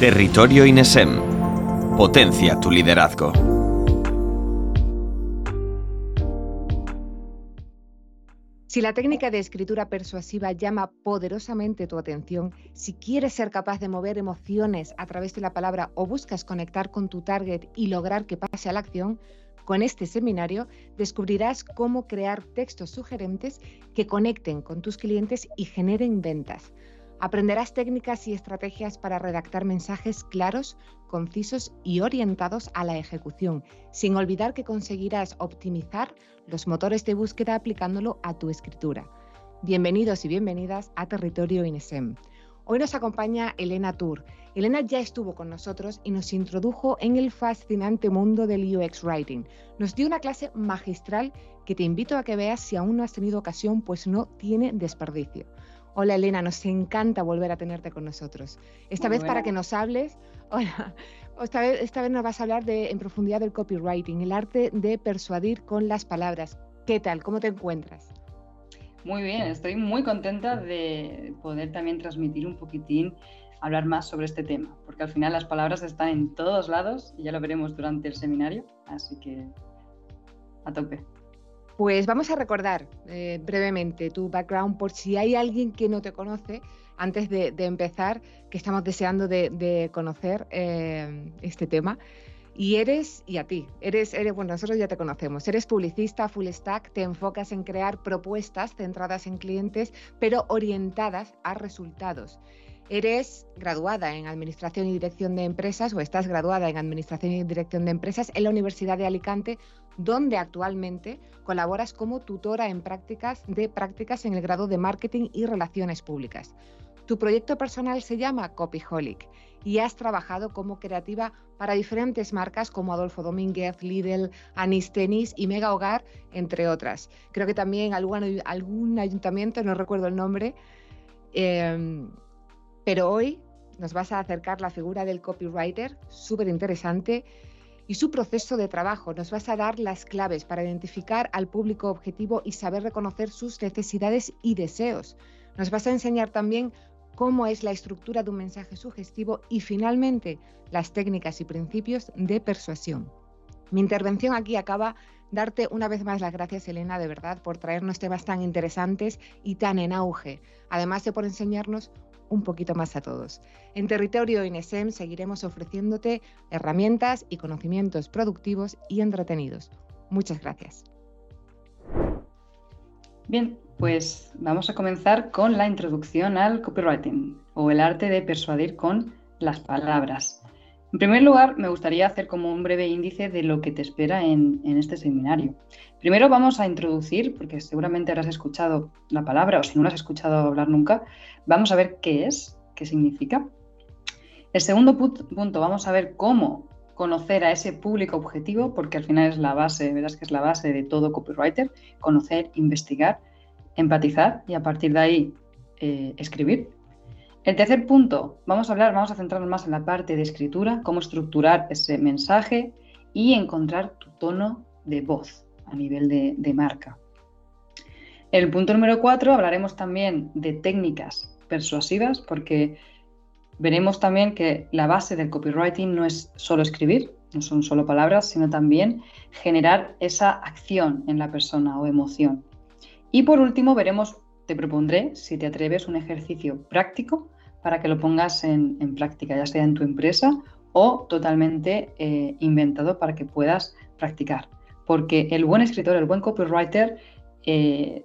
Territorio INESEM. Potencia tu liderazgo. Si la técnica de escritura persuasiva llama poderosamente tu atención, si quieres ser capaz de mover emociones a través de la palabra o buscas conectar con tu target y lograr que pase a la acción, con este seminario descubrirás cómo crear textos sugerentes que conecten con tus clientes y generen ventas. Aprenderás técnicas y estrategias para redactar mensajes claros, concisos y orientados a la ejecución, sin olvidar que conseguirás optimizar los motores de búsqueda aplicándolo a tu escritura. Bienvenidos y bienvenidas a Territorio INESEM. Hoy nos acompaña Elena Tour. Elena ya estuvo con nosotros y nos introdujo en el fascinante mundo del UX Writing. Nos dio una clase magistral que te invito a que veas si aún no has tenido ocasión, pues no tiene desperdicio. Hola Elena, nos encanta volver a tenerte con nosotros. Esta vez para que nos hables, hola, esta vez, esta vez nos vas a hablar de, en profundidad del copywriting, el arte de persuadir con las palabras. ¿Qué tal? ¿Cómo te encuentras? Muy bien, estoy muy contenta de poder también transmitir un poquitín, hablar más sobre este tema, porque al final las palabras están en todos lados y ya lo veremos durante el seminario, así que a tope. Pues vamos a recordar eh, brevemente tu background por si hay alguien que no te conoce antes de, empezar, que estamos deseando de, conocer eh, este tema. Y eres, y a ti, eres, eres, bueno, nosotros ya te conocemos, eres publicista, full stack, te enfocas en crear propuestas centradas en clientes, pero orientadas a resultados. Eres graduada en Administración y Dirección de Empresas o estás graduada en Administración y Dirección de Empresas en la Universidad de Alicante, donde actualmente colaboras como tutora en prácticas de prácticas en el grado de Marketing y Relaciones Públicas. Tu proyecto personal se llama Copyholic y has trabajado como creativa para diferentes marcas como Adolfo Domínguez, Lidl, Anis Tenis y Mega Hogar, entre otras. Creo que también algún, algún ayuntamiento, no recuerdo el nombre, eh, pero hoy nos vas a acercar la figura del copywriter, súper interesante, y su proceso de trabajo. Nos vas a dar las claves para identificar al público objetivo y saber reconocer sus necesidades y deseos. Nos vas a enseñar también cómo es la estructura de un mensaje sugestivo y finalmente las técnicas y principios de persuasión. Mi intervención aquí acaba darte una vez más las gracias, Elena, de verdad, por traernos temas tan interesantes y tan en auge, además de por enseñarnos un poquito más a todos. En Territorio INESEM seguiremos ofreciéndote herramientas y conocimientos productivos y entretenidos. Muchas gracias. Bien, pues vamos a comenzar con la introducción al copywriting o el arte de persuadir con las palabras. En primer lugar, me gustaría hacer como un breve índice de lo que te espera en, este seminario. Primero vamos a introducir, porque seguramente habrás escuchado la palabra o si no la has escuchado hablar nunca, vamos a ver qué es, qué significa. El segundo punto, vamos a ver cómo conocer a ese público objetivo, porque al final es la base, verás que es la base de todo copywriter, conocer, investigar, empatizar y a partir de ahí eh, escribir. El tercer punto, vamos a hablar, vamos a centrarnos más en la parte de escritura, cómo estructurar ese mensaje y encontrar tu tono de voz a nivel de, marca. el punto número cuatro hablaremos también de técnicas persuasivas porque veremos también que la base del copywriting no es solo escribir, no son solo palabras, sino también generar esa acción en la persona o emoción. Y por último veremos te propondré, si te atreves, un ejercicio práctico para que lo pongas en, práctica, ya sea en tu empresa o totalmente eh, inventado para que puedas practicar. Porque el buen escritor, el buen copywriter, eh,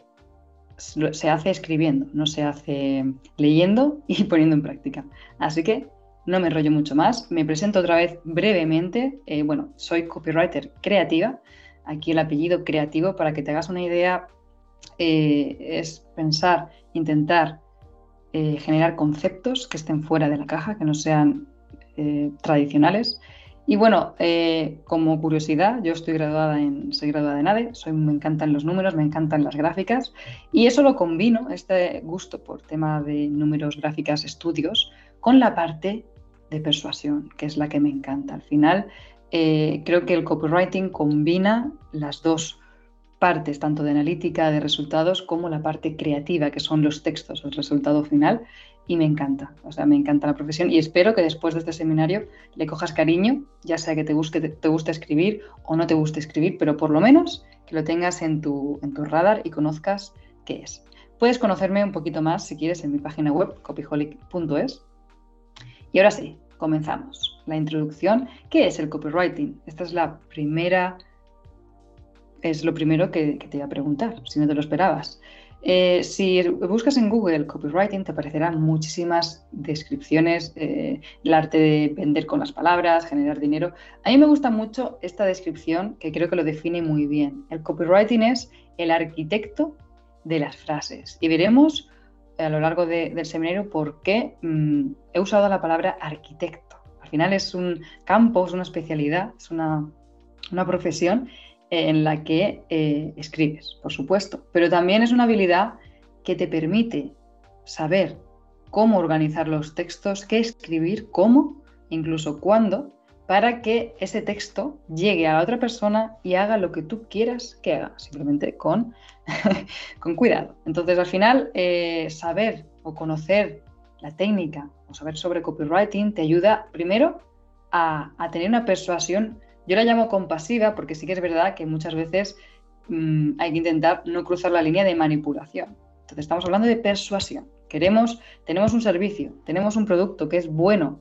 se hace escribiendo, no se hace leyendo y poniendo en práctica. Así que no me rollo mucho más. Me presento otra vez brevemente. Eh, bueno, soy copywriter creativa. Aquí el apellido creativo para que te hagas una idea eh, es pensar, intentar eh, generar conceptos que estén fuera de la caja, que no sean eh, tradicionales. Y bueno, como curiosidad, yo estoy graduada en, soy graduada en ADE, soy, me encantan los números, me encantan las gráficas y eso lo combino, este gusto por tema de números, gráficas, estudios, con la parte de persuasión, que es la que me encanta. Al final, creo que el copywriting combina las dos partes, tanto de analítica de resultados como la parte creativa, que son los textos, el resultado final. y me encanta, o sea, me encanta la profesión y espero que después de este seminario le cojas cariño, ya sea que te guste, te guste escribir o no te guste escribir, pero por lo menos que lo tengas en tu, en tu radar y conozcas qué es. Puedes conocerme un poquito más si quieres en mi página web copyholic.es. Y ahora sí, comenzamos. La introducción. ¿Qué es el copywriting? Esta es la primera, es lo primero que, te iba a preguntar, si no te lo esperabas. Eh, si buscas en Google copywriting, te aparecerán muchísimas descripciones, eh, el arte de vender con las palabras, generar dinero. A mí me gusta mucho esta descripción que creo que lo define muy bien. El copywriting es el arquitecto de las frases. Y veremos a lo largo del seminario por qué mm, he usado la palabra arquitecto. Al final es un campo, es una especialidad, es una, una profesión en la que eh, escribes, por supuesto, pero también es una habilidad que te permite saber cómo organizar los textos, qué escribir, cómo, incluso cuándo, para que ese texto llegue a la otra persona y haga lo que tú quieras que haga, simplemente con, con cuidado. Entonces, al final, eh, saber o conocer la técnica o saber sobre copywriting te ayuda primero a, a tener una persuasión yo la llamo compasiva porque sí que es verdad que muchas veces mm, hay que intentar no cruzar la línea de manipulación. Entonces estamos hablando de persuasión. Queremos, tenemos un servicio, tenemos un producto que es bueno,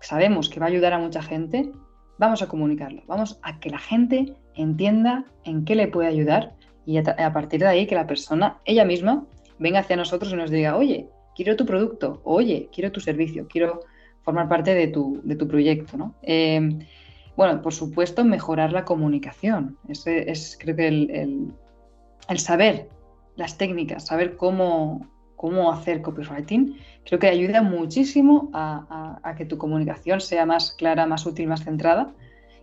sabemos que va a ayudar a mucha gente, vamos a comunicarlo, vamos a que la gente entienda en qué le puede ayudar y a, partir de ahí que la persona, ella misma, venga hacia nosotros y nos diga, oye, quiero tu producto, oye, quiero tu servicio, quiero formar parte de tu, de tu proyecto. ¿no? Eh, bueno, por supuesto, mejorar la comunicación. Ese es, creo que el, saber las técnicas, saber cómo, cómo hacer copywriting, creo que ayuda muchísimo a, que tu comunicación sea más clara, más útil, más centrada.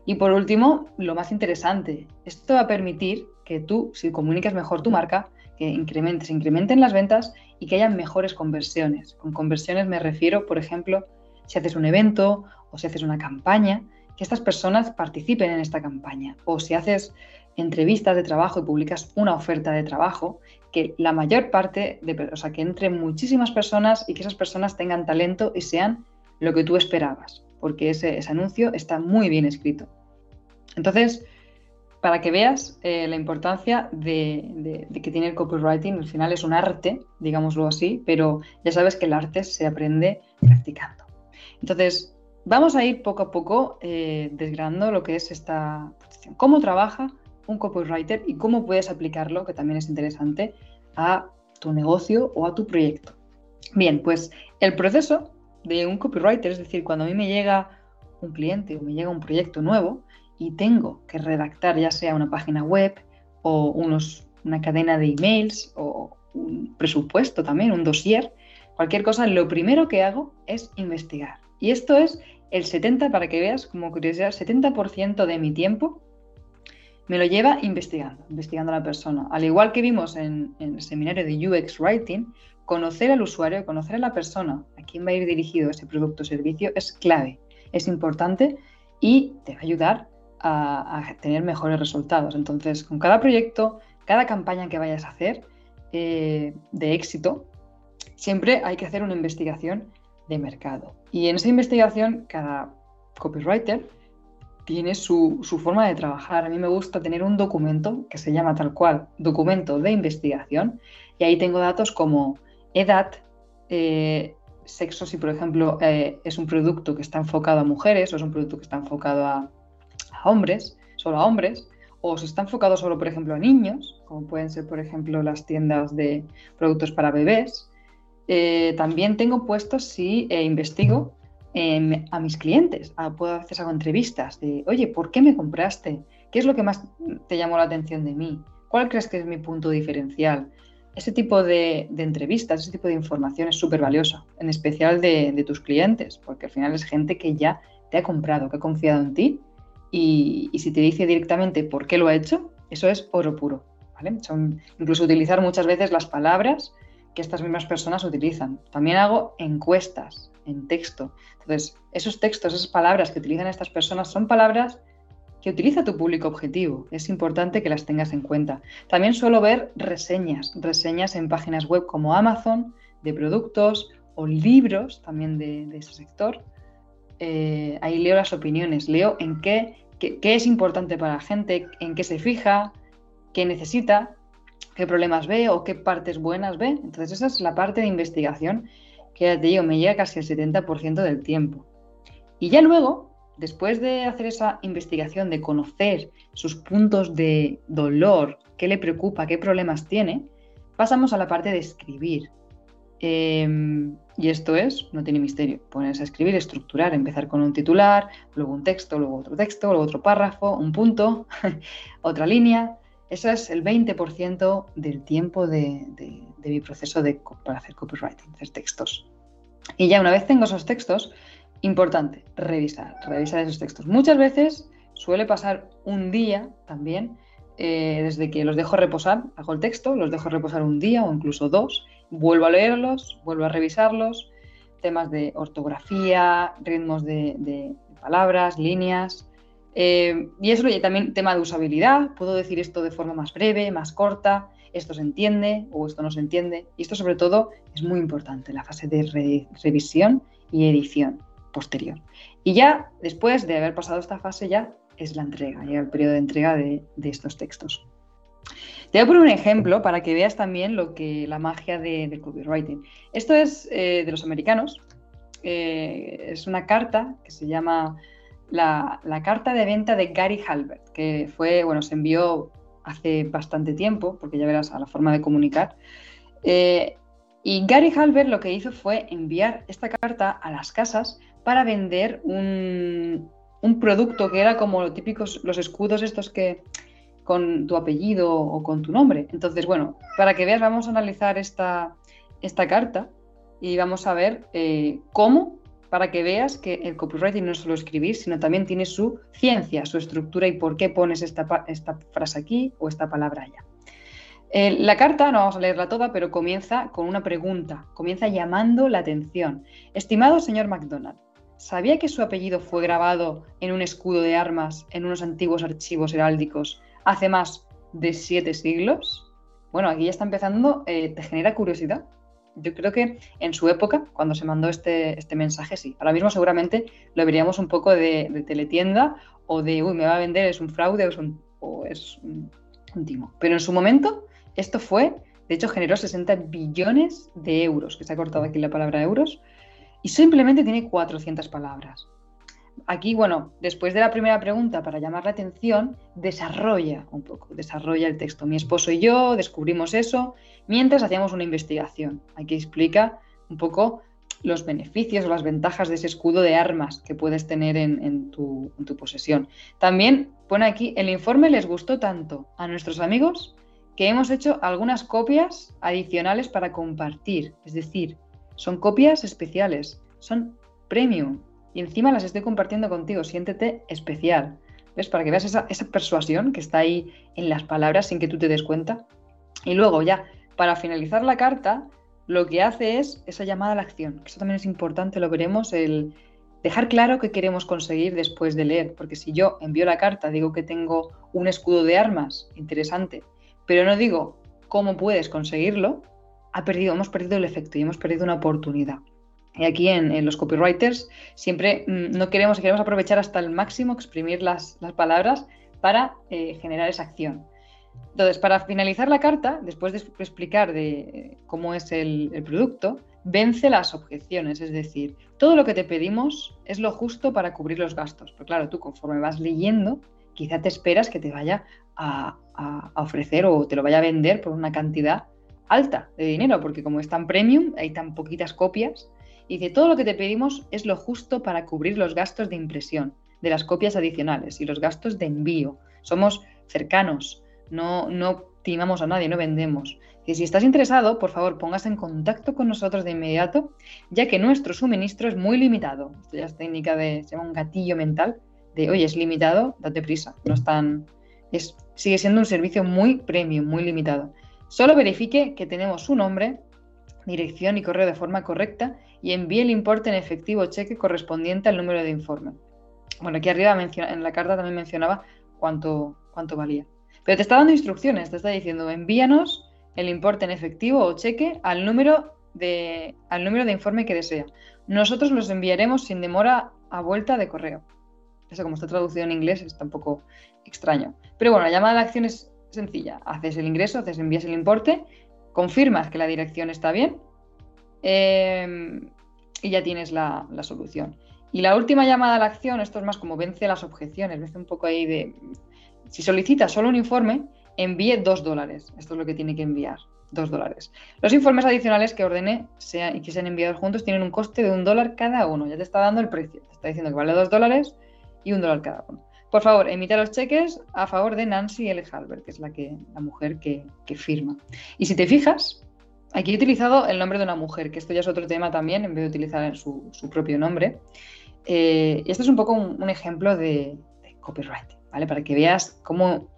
Y por último, lo más interesante, esto va a permitir que tú, si comunicas mejor tu marca, que incrementes, incrementen las ventas y que haya mejores conversiones. Con conversiones me refiero, por ejemplo, si haces un evento o si haces una campaña, que estas personas participen en esta campaña. O si haces entrevistas de trabajo y publicas una oferta de trabajo, que la mayor parte, de, o sea, que entren muchísimas personas y que esas personas tengan talento y sean lo que tú esperabas, porque ese, anuncio está muy bien escrito. Entonces, para que veas eh, la importancia de, de, que tiene el copywriting, al final es un arte, digámoslo así, pero ya sabes que el arte se aprende practicando. Entonces, Vamos a ir poco a poco eh, desgranando lo que es esta posición. Cómo trabaja un copywriter y cómo puedes aplicarlo, que también es interesante, a tu negocio o a tu proyecto. Bien, pues el proceso de un copywriter, es decir, cuando a mí me llega un cliente o me llega un proyecto nuevo y tengo que redactar ya sea una página web o unos, una cadena de emails o un presupuesto también, un dossier, cualquier cosa, lo primero que hago es investigar. Y esto es el 70, para que veas como curiosidad, el 70% de mi tiempo me lo lleva investigando, investigando a la persona. Al igual que vimos en, el seminario de UX Writing, conocer al usuario, conocer a la persona, a quién va a ir dirigido ese producto o servicio, es clave, es importante y te va a ayudar a, tener mejores resultados. Entonces, con cada proyecto, cada campaña que vayas a hacer eh, de éxito, siempre hay que hacer una investigación de mercado. Y en esa investigación, cada copywriter tiene su, forma de trabajar. A mí me gusta tener un documento que se llama tal cual, documento de investigación, y ahí tengo datos como edad, eh, sexo, si por ejemplo eh, es un producto que está enfocado a mujeres o es un producto que está enfocado a, a hombres, solo a hombres, o si está enfocado solo, por ejemplo, a niños, como pueden ser, por ejemplo, las tiendas de productos para bebés, eh, también tengo puestos si eh, investigo a mis clientes. Ah, puedo hacer hago entrevistas de, oye, ¿por qué me compraste? ¿Qué es lo que más te llamó la atención de mí? ¿Cuál crees que es mi punto diferencial? Ese tipo de, entrevistas, ese tipo de información es súper valiosa, en especial de, tus clientes, porque al final es gente que ya te ha comprado, que ha confiado en ti y, si te dice directamente por qué lo ha hecho, eso es oro puro. Son, incluso utilizar muchas veces las palabras que estas mismas personas utilizan. También hago encuestas en texto. Entonces, esos textos, esas palabras que utilizan estas personas son palabras que utiliza tu público objetivo. Es importante que las tengas en cuenta. También suelo ver reseñas, reseñas en páginas web como Amazon de productos o libros también de, ese sector, eh, ahí leo las opiniones, leo en qué, qué, es importante para la gente, en qué se fija, qué necesita, qué problemas ve o qué partes buenas ve. Entonces esa es la parte de investigación que ya te digo, me llega casi el 70% del tiempo. Y ya luego, después de hacer esa investigación, de conocer sus puntos de dolor, qué le preocupa, qué problemas tiene, pasamos a la parte de escribir. Em, y esto es, no tiene misterio, ponerse a escribir, estructurar, empezar con un titular, luego un texto, luego otro texto, luego otro párrafo, un punto, otra línea. Eso es el 20% del tiempo de, mi proceso de, para hacer copywriting, hacer textos. Y ya una vez tengo esos textos, importante, revisar, revisar esos textos. Muchas veces suele pasar un día también, eh, desde que los dejo reposar, hago el texto, los dejo reposar un día o incluso dos, vuelvo a leerlos, vuelvo a revisarlos, temas de ortografía, ritmos de, palabras, líneas. Eh, y eso también tema de usabilidad, puedo decir esto de forma más breve, más corta, esto se entiende o esto no se entiende. Y esto sobre todo es muy importante, la fase de revisión y edición posterior. Y ya después de haber pasado esta fase ya es la entrega, llega el periodo de entrega de, estos textos. Te voy a poner un ejemplo para que veas también lo que la magia de, copywriting. Esto es eh, de los americanos. Eh, es una carta que se llama la, carta de venta de Gary Halbert, que fue, bueno, se envió hace bastante tiempo, porque ya verás a la forma de comunicar. Eh, y Gary Halbert lo que hizo fue enviar esta carta a las casas para vender un, producto que era como los típicos, los escudos estos que con tu apellido o con tu nombre. Entonces, bueno, para que veas, vamos a analizar esta, esta carta y vamos a ver eh, cómo para que veas que el copywriting no es solo escribir, sino también tiene su ciencia, su estructura y por qué pones esta, frase aquí o esta palabra allá. Eh, la carta, no vamos a leerla toda, pero comienza con una pregunta, comienza llamando la atención. Estimado señor McDonald, ¿sabía que su apellido fue grabado en un escudo de armas en unos antiguos archivos heráldicos hace más de siete siglos? Bueno, aquí ya está empezando, eh, te genera curiosidad yo creo que en su época, cuando se mandó este, este mensaje, sí. Ahora mismo seguramente lo veríamos un poco de, teletienda o de, uy, me va a vender, es un fraude o es un, timo. Pero en su momento, esto fue, de hecho, generó 60 billones de euros, que se ha cortado aquí la palabra euros, y simplemente tiene 400 palabras. Aquí, bueno, después de la primera pregunta, para llamar la atención, desarrolla un poco, desarrolla el texto. Mi esposo y yo descubrimos eso mientras hacíamos una investigación. Aquí explica un poco los beneficios o las ventajas de ese escudo de armas que puedes tener en, tu, en, tu, posesión. También pone aquí, el informe les gustó tanto a nuestros amigos que hemos hecho algunas copias adicionales para compartir. Es decir, son copias especiales, son premium y encima las estoy compartiendo contigo. Siéntete especial. ¿Ves? Para que veas esa, persuasión que está ahí en las palabras sin que tú te des cuenta. Y luego ya para finalizar la carta, lo que hace es esa llamada a la acción. Eso también es importante, lo veremos, el dejar claro qué queremos conseguir después de leer. Porque si yo envío la carta, digo que tengo un escudo de armas, interesante, pero no digo cómo puedes conseguirlo, ha perdido, hemos perdido el efecto y hemos perdido una oportunidad. Y aquí en, los copywriters siempre mm, no queremos, queremos aprovechar hasta el máximo, exprimir las, palabras para eh, generar esa acción. Entonces, para finalizar la carta, después de explicar de cómo es el, producto, vence las objeciones, es decir, todo lo que te pedimos es lo justo para cubrir los gastos. Pero claro, tú conforme vas leyendo, quizá te esperas que te vaya a, ofrecer o te lo vaya a vender por una cantidad alta de dinero, porque como es tan premium, hay tan poquitas copias, y dice, todo lo que te pedimos es lo justo para cubrir los gastos de impresión, de las copias adicionales y los gastos de envío. Somos cercanos, no, no timamos a nadie, no vendemos. Y si estás interesado, por favor, póngase en contacto con nosotros de inmediato, ya que nuestro suministro es muy limitado. Esto ya es técnica de, se llama un gatillo mental, de, oye, es limitado, date prisa. No es tan, es, sigue siendo un servicio muy premium, muy limitado. Solo verifique que tenemos su nombre, dirección y correo de forma correcta y envíe el importe en efectivo o cheque correspondiente al número de informe. Bueno, aquí arriba en la carta también mencionaba cuánto, cuánto valía. Pero te está dando instrucciones, te está diciendo envíanos el importe en efectivo o cheque al número de, al número de informe que desea. Nosotros los enviaremos sin demora a vuelta de correo. Eso como está traducido en inglés está un poco extraño. Pero bueno, la llamada de acción es sencilla. Haces el ingreso, haces, envías el importe, confirmas que la dirección está bien em, y ya tienes la, la, solución. Y la última llamada a la acción, esto es más como vence las objeciones, vence un poco ahí de... Si solicitas solo un informe, envíe dos dólares. Esto es lo que tiene que enviar, dos dólares. Los informes adicionales que ordene y que sean enviados juntos tienen un coste de un dólar cada uno. Ya te está dando el precio. Te está diciendo que vale dos dólares y un dólar cada uno. Por favor, emita los cheques a favor de Nancy L. Halbert, que es la, que, la mujer que, firma. Y si te fijas, aquí he utilizado el nombre de una mujer, que esto ya es otro tema también, en vez de utilizar su, propio nombre. Eh, esto es un poco un, ejemplo de, de copyright, ¿vale? Para que veas cómo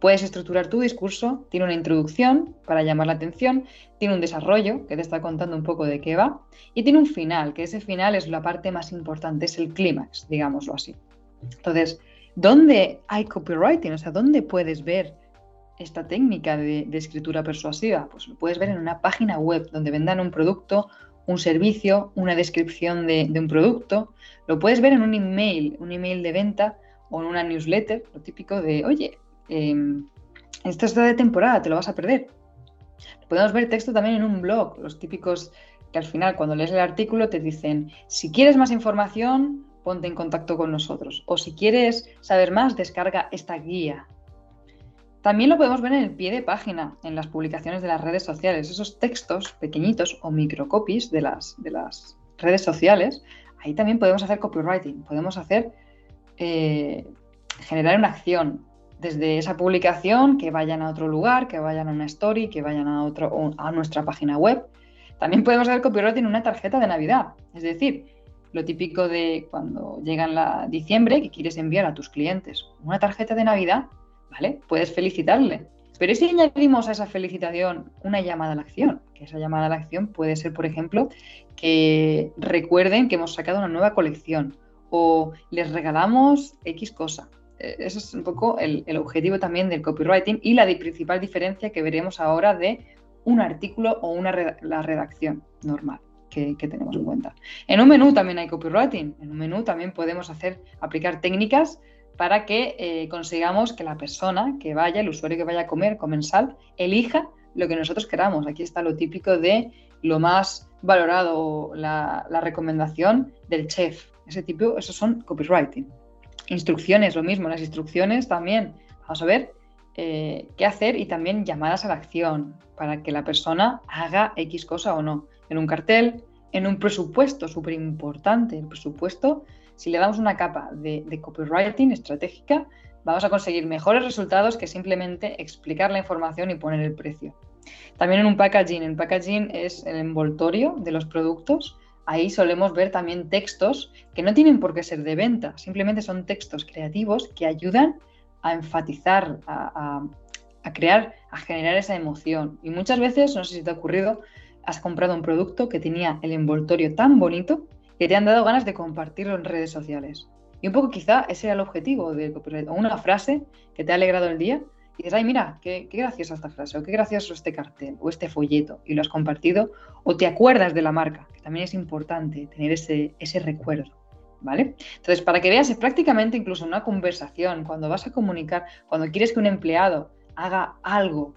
Puedes estructurar tu discurso, tiene una introducción para llamar la atención, tiene un desarrollo que te está contando un poco de qué va y tiene un final, que ese final es la parte más importante, es el clímax, digámoslo así. Entonces, ¿dónde hay copywriting? O sea, ¿dónde puedes ver esta técnica de, escritura persuasiva? Pues lo puedes ver en una página web donde vendan un producto, un servicio, una descripción de, un producto. Lo puedes ver en un email, un email de venta o en una newsletter, lo típico de, oye, eh, esto está de temporada, te lo vas a perder. Podemos ver texto también en un blog, los típicos que al final cuando lees el artículo te dicen, si quieres más información, ponte en contacto con nosotros. O si quieres saber más, descarga esta guía. También lo podemos ver en el pie de página, en las publicaciones de las redes sociales. Esos textos pequeñitos o microcopies de las, de las redes sociales, ahí también podemos hacer copywriting. Podemos hacer, eh, generar una acción, desde esa publicación que vayan a otro lugar, que vayan a una story, que vayan a, otro, a nuestra página web. También podemos hacer copyright en una tarjeta de Navidad. Es decir, lo típico de cuando llega la diciembre que quieres enviar a tus clientes una tarjeta de Navidad, ¿vale? Puedes felicitarle. Pero si añadimos a esa felicitación una llamada a la acción, que esa llamada a la acción puede ser, por ejemplo, que recuerden que hemos sacado una nueva colección o les regalamos X cosa eh, eso es un poco el, objetivo también del copywriting y la principal diferencia que veremos ahora de un artículo o una la redacción normal que, tenemos en cuenta. En un menú también hay copywriting. En un menú también podemos hacer, aplicar técnicas para que eh, consigamos que la persona que vaya, el usuario que vaya a comer comensal, elija lo que nosotros queramos. Aquí está lo típico de lo más valorado, la, la recomendación del chef. Ese tipo, esos son copywriting. Instrucciones, lo mismo, las instrucciones también. Vamos a ver eh, qué hacer y también llamadas a la acción para que la persona haga X cosa o no. En un cartel, en un presupuesto, súper importante. El presupuesto, si le damos una capa de, copywriting estratégica, vamos a conseguir mejores resultados que simplemente explicar la información y poner el precio. También en un packaging. El packaging es el envoltorio de los productos ahí solemos ver también textos que no tienen por qué ser de venta, simplemente son textos creativos que ayudan a enfatizar, a, crear, a generar esa emoción. Y muchas veces, no sé si te ha ocurrido, has comprado un producto que tenía el envoltorio tan bonito que te han dado ganas de compartirlo en redes sociales. Y un poco quizá ese era el objetivo de una frase que te ha alegrado el día y dices, ay, mira, qué, graciosa esta frase, o qué gracioso este cartel, o este folleto, y lo has compartido, o te acuerdas de la marca, que también es importante tener ese, ese recuerdo, ¿vale? Entonces, para que veas, prácticamente incluso una conversación, cuando vas a comunicar, cuando quieres que un empleado haga algo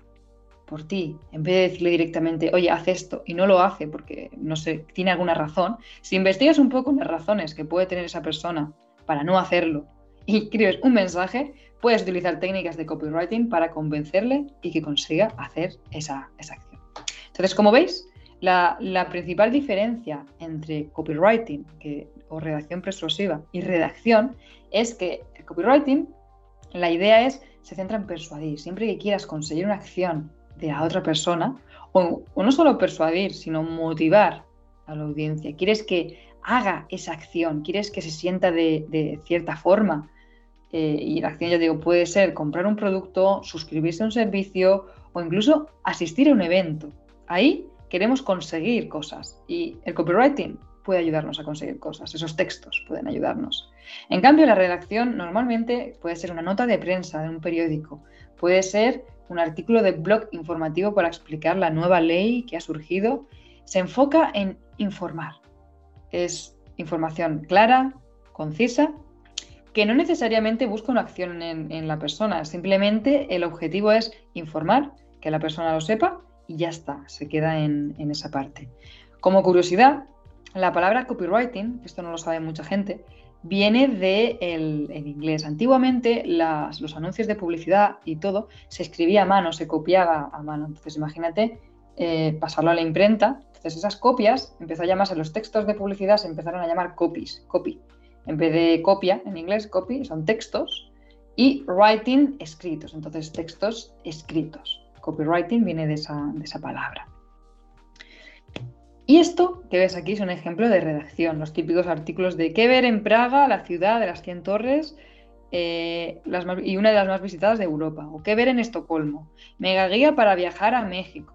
por ti, en vez de decirle directamente, oye, haz esto, y no lo hace porque, no sé, tiene alguna razón, si investigas un poco las razones que puede tener esa persona para no hacerlo y escribes un mensaje, puedes utilizar técnicas de copywriting para convencerle y que consiga hacer esa, acción. Entonces, como veis, la, principal diferencia entre copywriting o redacción persuasiva y redacción es que el copywriting, la idea es, se centra en persuadir. Siempre que quieras conseguir una acción de la otra persona, o, no solo persuadir, sino motivar a la audiencia, quieres que haga esa acción, quieres que se sienta de cierta forma, eh, y la acción, ya digo, puede ser comprar un producto, suscribirse a un servicio o incluso asistir a un evento. Ahí queremos conseguir cosas y el copywriting puede ayudarnos a conseguir cosas, esos textos pueden ayudarnos. En cambio, la redacción normalmente puede ser una nota de prensa de un periódico, puede ser un artículo de blog informativo para explicar la nueva ley que ha surgido. se enfoca en informar. Es información clara, concisa, que no necesariamente busca una acción en, la persona, simplemente el objetivo es informar, que la persona lo sepa y ya está, se queda en, esa parte. Como curiosidad, la palabra copywriting, esto no lo sabe mucha gente, viene de el, inglés. Antiguamente los anuncios de publicidad y todo se escribía a mano, se copiaba a mano. Entonces imagínate eh, pasarlo a la imprenta. Entonces esas copias empezó a llamarse los textos de publicidad, se empezaron a llamar copies, copy. En vez de copia, en inglés copy, son textos y writing escritos. Entonces textos escritos. Copywriting viene de esa, de esa palabra. Y esto que ves aquí es un ejemplo de redacción, los típicos artículos de qué ver en Praga, la ciudad de las 100 torres eh, y una de las más visitadas de Europa, o qué ver en Estocolmo, mega guía para viajar a México.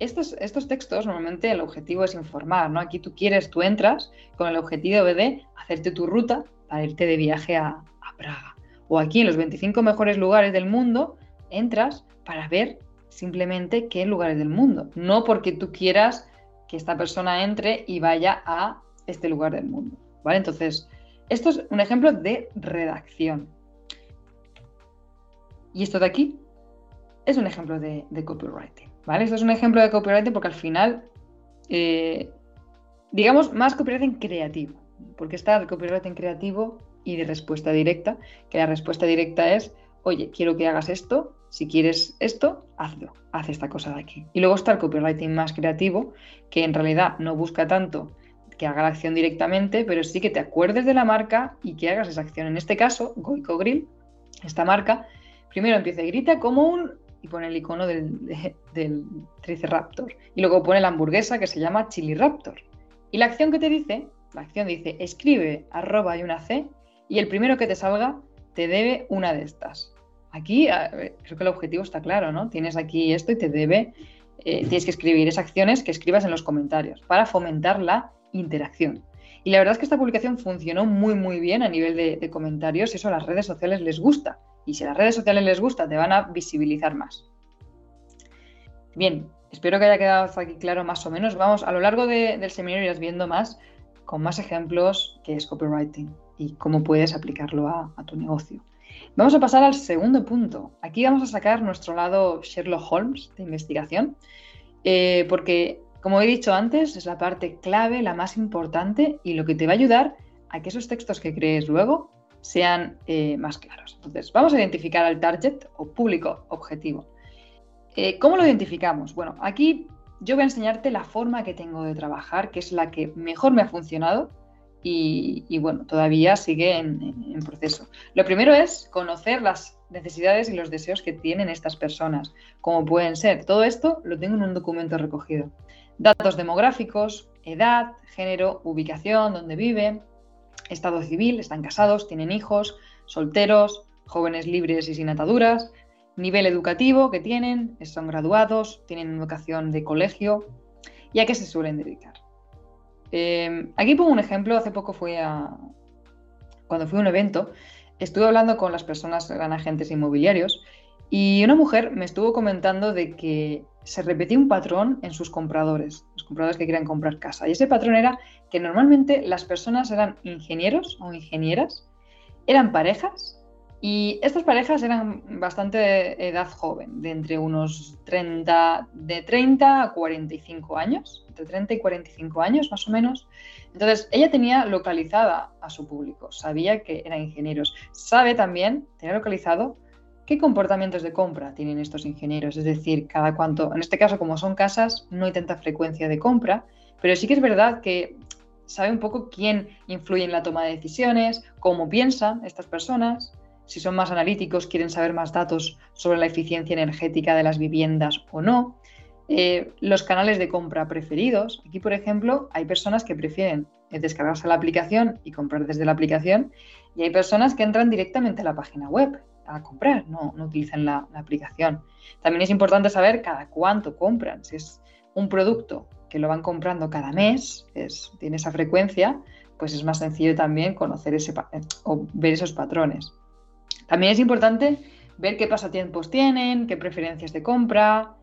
Estos, estos textos normalmente el objetivo es informar, ¿no? Aquí tú quieres, tú entras con el objetivo de hacerte tu ruta para irte de viaje a, a Praga. O aquí en los 25 mejores lugares del mundo, entras para ver simplemente qué lugares del mundo, no porque tú quieras que esta persona entre y vaya a este lugar del mundo. ¿Vale? Entonces, esto es un ejemplo de redacción. Y esto de aquí es un ejemplo de, copywriting. ¿Vale? Esto es un ejemplo de copywriting porque al final, eh, digamos, más copywriting creativo. Porque está el copywriting creativo y de respuesta directa, que la respuesta directa es, oye, quiero que hagas esto, si quieres esto, hazlo, haz esta cosa de aquí. Y luego está el copywriting más creativo, que en realidad no busca tanto que haga la acción directamente, pero sí que te acuerdes de la marca y que hagas esa acción. En este caso, Goico Grill, esta marca, primero empieza y grita como un y pone el icono del, del Triceraptor. Y luego pone la hamburguesa que se llama Chili Raptor. Y la acción que te dice, la acción dice, escribe arroba y una C y el primero que te salga te debe una de estas. Aquí creo que el objetivo está claro, ¿no? Tienes aquí esto y te debe, eh, tienes que escribir esas acciones que escribas en los comentarios para fomentar la interacción. Y la verdad es que esta publicación funcionó muy, muy bien a nivel de, comentarios y eso a las redes sociales les gusta. Y si a las redes sociales les gusta, te van a visibilizar más. Bien, espero que haya quedado aquí claro más o menos. Vamos, a lo largo del seminario irás viendo más, con más ejemplos, que es copywriting y cómo puedes aplicarlo a tu negocio. Vamos a pasar al segundo punto. Aquí vamos a sacar nuestro lado Sherlock Holmes de investigación, eh, porque, como he dicho antes, es la parte clave, la más importante y lo que te va a ayudar a que esos textos que crees luego sean eh, más claros. Entonces, vamos a identificar al target o público objetivo. Eh, ¿Cómo lo identificamos? Bueno, aquí yo voy a enseñarte la forma que tengo de trabajar, que es la que mejor me ha funcionado y, bueno, todavía sigue en, proceso. Lo primero es conocer las necesidades y los deseos que tienen estas personas, como pueden ser. Todo esto lo tengo en un documento recogido. Datos demográficos, edad, género, ubicación, dónde vive, estado civil, están casados, tienen hijos, solteros, jóvenes libres y sin ataduras, nivel educativo que tienen, son graduados, tienen educación de colegio y a qué se suelen dedicar. Em, aquí pongo un ejemplo, hace poco fui a, cuando fui a un evento, estuve hablando con las personas, eran agentes inmobiliarios, y una mujer me estuvo comentando de que se repetía un patrón en sus compradores, los compradores que querían comprar casa. Y ese patrón era que normalmente las personas eran ingenieros o ingenieras, eran parejas y estas parejas eran bastante de edad joven, de entre unos 30, de 30 a 45 años, entre 30 y 45 años más o menos. Entonces, ella tenía localizada a su público, sabía que eran ingenieros, sabe también, tenía localizado qué comportamientos de compra tienen estos ingenieros, es decir, cada cuánto, en este caso como son casas, no hay tanta frecuencia de compra, pero sí que es verdad que sabe un poco quién influye en la toma de decisiones, cómo piensan estas personas, si son más analíticos, quieren saber más datos sobre la eficiencia energética de las viviendas o no. Eh, los canales de compra preferidos. Aquí, por ejemplo, hay personas que prefieren descargarse la aplicación y comprar desde la aplicación y hay personas que entran directamente a la página web a comprar, no, utilizan la, aplicación. También es importante saber cada cuánto compran. Si es un producto que lo van comprando cada mes, es, tiene esa frecuencia, pues es más sencillo también conocer ese o ver esos patrones. También es importante ver qué pasatiempos tienen, qué preferencias de compra,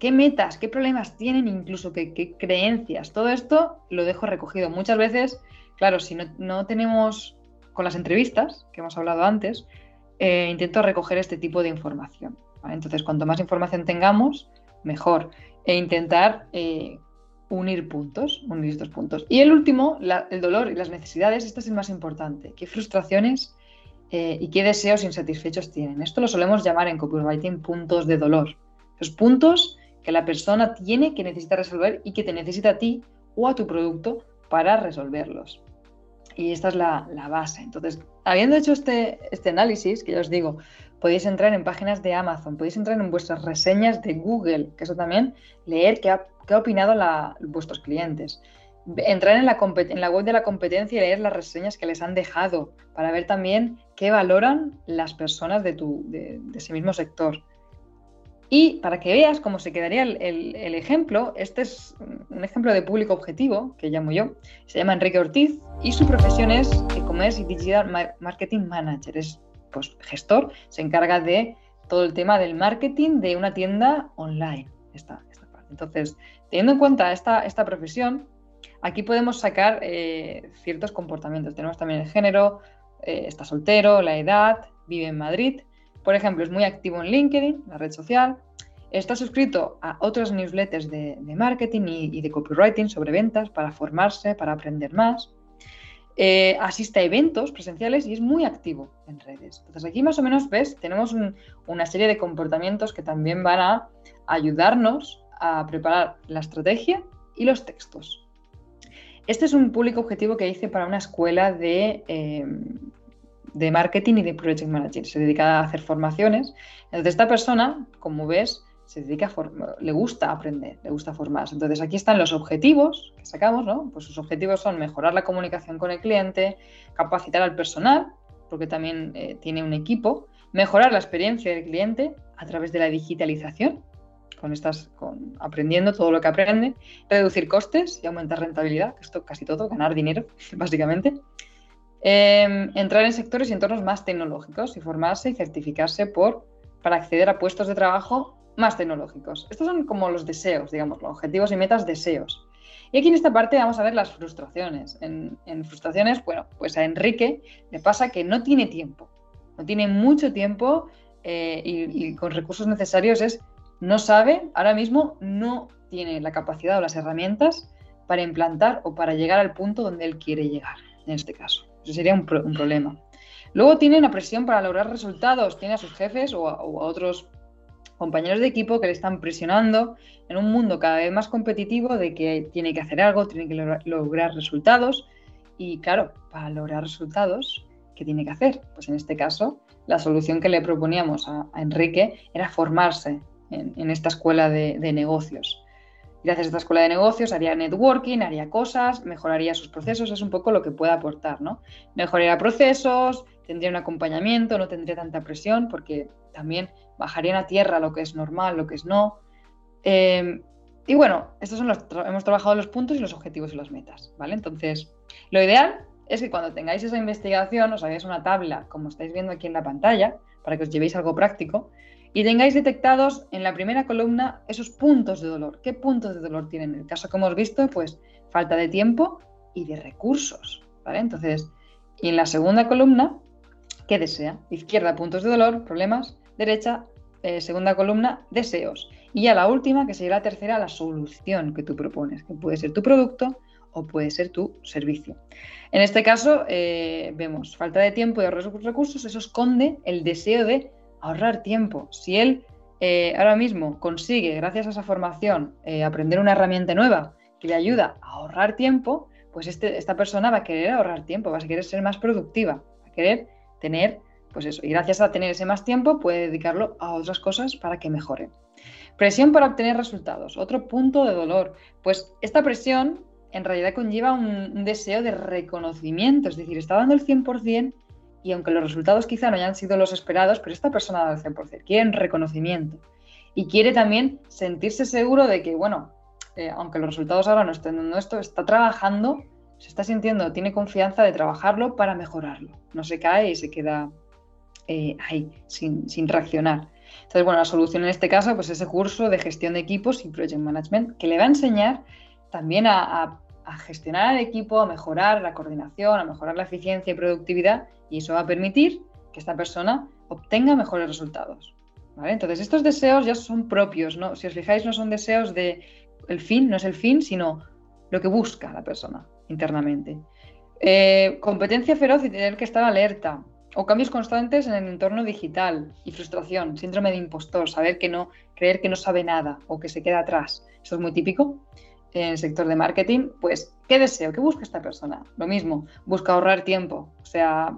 qué metas, qué problemas tienen, incluso qué, creencias. Todo esto lo dejo recogido. Muchas veces, claro, si no, tenemos con las entrevistas que hemos hablado antes, eh, intento recoger este tipo de información. Entonces, cuanto más información tengamos, mejor. E intentar eh, unir puntos, unir estos puntos. Y el último, el dolor y las necesidades, este es el más importante. ¿Qué frustraciones eh, y qué deseos insatisfechos tienen? Esto lo solemos llamar en copywriting puntos de dolor. Los puntos que la persona tiene que necesita resolver y que te necesita a ti o a tu producto para resolverlos. Y esta es la, base. Entonces, habiendo hecho este, este análisis, que ya os digo, podéis entrar en páginas de Amazon, podéis entrar en vuestras reseñas de Google, que eso también, leer qué ha, qué ha opinado vuestros clientes. Entrar en la, en la web de la competencia y leer las reseñas que les han dejado para ver también qué valoran las personas de, tu, de ese mismo sector. Y para que veas cómo se quedaría el, ejemplo, este es un ejemplo de público objetivo que llamo yo. Se llama Enrique Ortiz y su profesión es e-commerce y digital marketing manager. Es pues, gestor, se encarga de todo el tema del marketing de una tienda online. Esta. Entonces, teniendo en cuenta esta, esta profesión, aquí podemos sacar eh, ciertos comportamientos. Tenemos también el género, eh, está soltero, la edad, vive en Madrid por ejemplo, es muy activo en LinkedIn, la red social, está suscrito a otras newsletters de, marketing y, de copywriting sobre ventas para formarse, para aprender más. Eh, asiste a eventos presenciales y es muy activo en redes. Entonces aquí más o menos ves, tenemos una serie de comportamientos que también van a ayudarnos a preparar la estrategia y los textos. Este es un público objetivo que hice para una escuela de, eh, de marketing y de project management. Se dedica a hacer formaciones. Entonces, esta persona, como ves, se dedica a le gusta aprender, le gusta formarse. Entonces, aquí están los objetivos que sacamos, ¿no? Pues sus objetivos son mejorar la comunicación con el cliente, capacitar al personal, porque también eh, tiene un equipo, mejorar la experiencia del cliente a través de la digitalización, con estas, con aprendiendo todo lo que aprende, reducir costes y aumentar rentabilidad, que esto casi todo, ganar dinero, básicamente. Em, entrar en sectores y entornos más tecnológicos y formarse y certificarse por, para acceder a puestos de trabajo más tecnológicos. Estos son como los deseos, digamos, los objetivos y metas deseos. Y aquí en esta parte vamos a ver las frustraciones. En, frustraciones, bueno, pues a Enrique le pasa que no tiene tiempo, no tiene mucho tiempo eh, y, y, con recursos necesarios es, no sabe, ahora mismo no tiene la capacidad o las herramientas para implantar o para llegar al punto donde él quiere llegar, en este caso. Eso sería un, problema. Luego tiene una presión para lograr resultados, tiene a sus jefes o a, otros compañeros de equipo que le están presionando en un mundo cada vez más competitivo de que tiene que hacer algo, tiene que lograr resultados. Y claro, para lograr resultados, ¿qué tiene que hacer? Pues en este caso, la solución que le proponíamos a, Enrique era formarse en, esta escuela de negocios gracias a esta escuela de negocios haría networking, haría cosas, mejoraría sus procesos, es un poco lo que puede aportar, ¿no? Mejoraría procesos, tendría un acompañamiento, no tendría tanta presión porque también bajaría a tierra lo que es normal, lo que es no. Em, y bueno, estos son los, hemos trabajado los puntos y los objetivos y las metas, ¿vale? Entonces, lo ideal es que cuando tengáis esa investigación os hagáis una tabla, como estáis viendo aquí en la pantalla, para que os llevéis algo práctico, y tengáis detectados en la primera columna esos puntos de dolor. ¿Qué puntos de dolor tienen? En el caso que hemos visto, pues falta de tiempo y de recursos. ¿vale? Entonces, y en la segunda columna, ¿qué desea? Izquierda, puntos de dolor, problemas. Derecha, eh, segunda columna, deseos. Y ya la última, que sería la tercera, la solución que tú propones, que puede ser tu producto o puede ser tu servicio. En este caso, eh, vemos falta de tiempo y recursos, eso esconde el deseo de ahorrar tiempo. Si él eh, ahora mismo consigue, gracias a esa formación, eh, aprender una herramienta nueva que le ayuda a ahorrar tiempo, pues este, esta persona va a querer ahorrar tiempo, va a querer ser más productiva, va a querer tener, pues eso, y gracias a tener ese más tiempo puede dedicarlo a otras cosas para que mejore. Presión para obtener resultados, otro punto de dolor. Pues esta presión en realidad conlleva un, un deseo de reconocimiento, es decir, está dando el 100% y aunque los resultados quizá no hayan sido los esperados, pero esta persona da el 100%, quiere reconocimiento y quiere también sentirse seguro de que, bueno, eh, aunque los resultados ahora no estén dando esto, está trabajando, se está sintiendo, tiene confianza de trabajarlo para mejorarlo. No se cae y se queda eh, ahí, sin, sin reaccionar. Entonces, bueno, la solución en este caso, pues ese curso de gestión de equipos y project management que le va a enseñar también a, gestionar el equipo, a mejorar la coordinación, a mejorar la eficiencia y productividad y eso va a permitir que esta persona obtenga mejores resultados. ¿vale? Entonces, estos deseos ya son propios, ¿no? Si os fijáis, no son deseos de el fin, no es el fin, sino lo que busca la persona internamente. Eh, competencia feroz y tener que estar alerta. O cambios constantes en el entorno digital y frustración, síndrome de impostor, saber que no, creer que no sabe nada o que se queda atrás. Eso es muy típico en el sector de marketing. Pues, ¿qué deseo? ¿Qué busca esta persona? Lo mismo, busca ahorrar tiempo. O sea,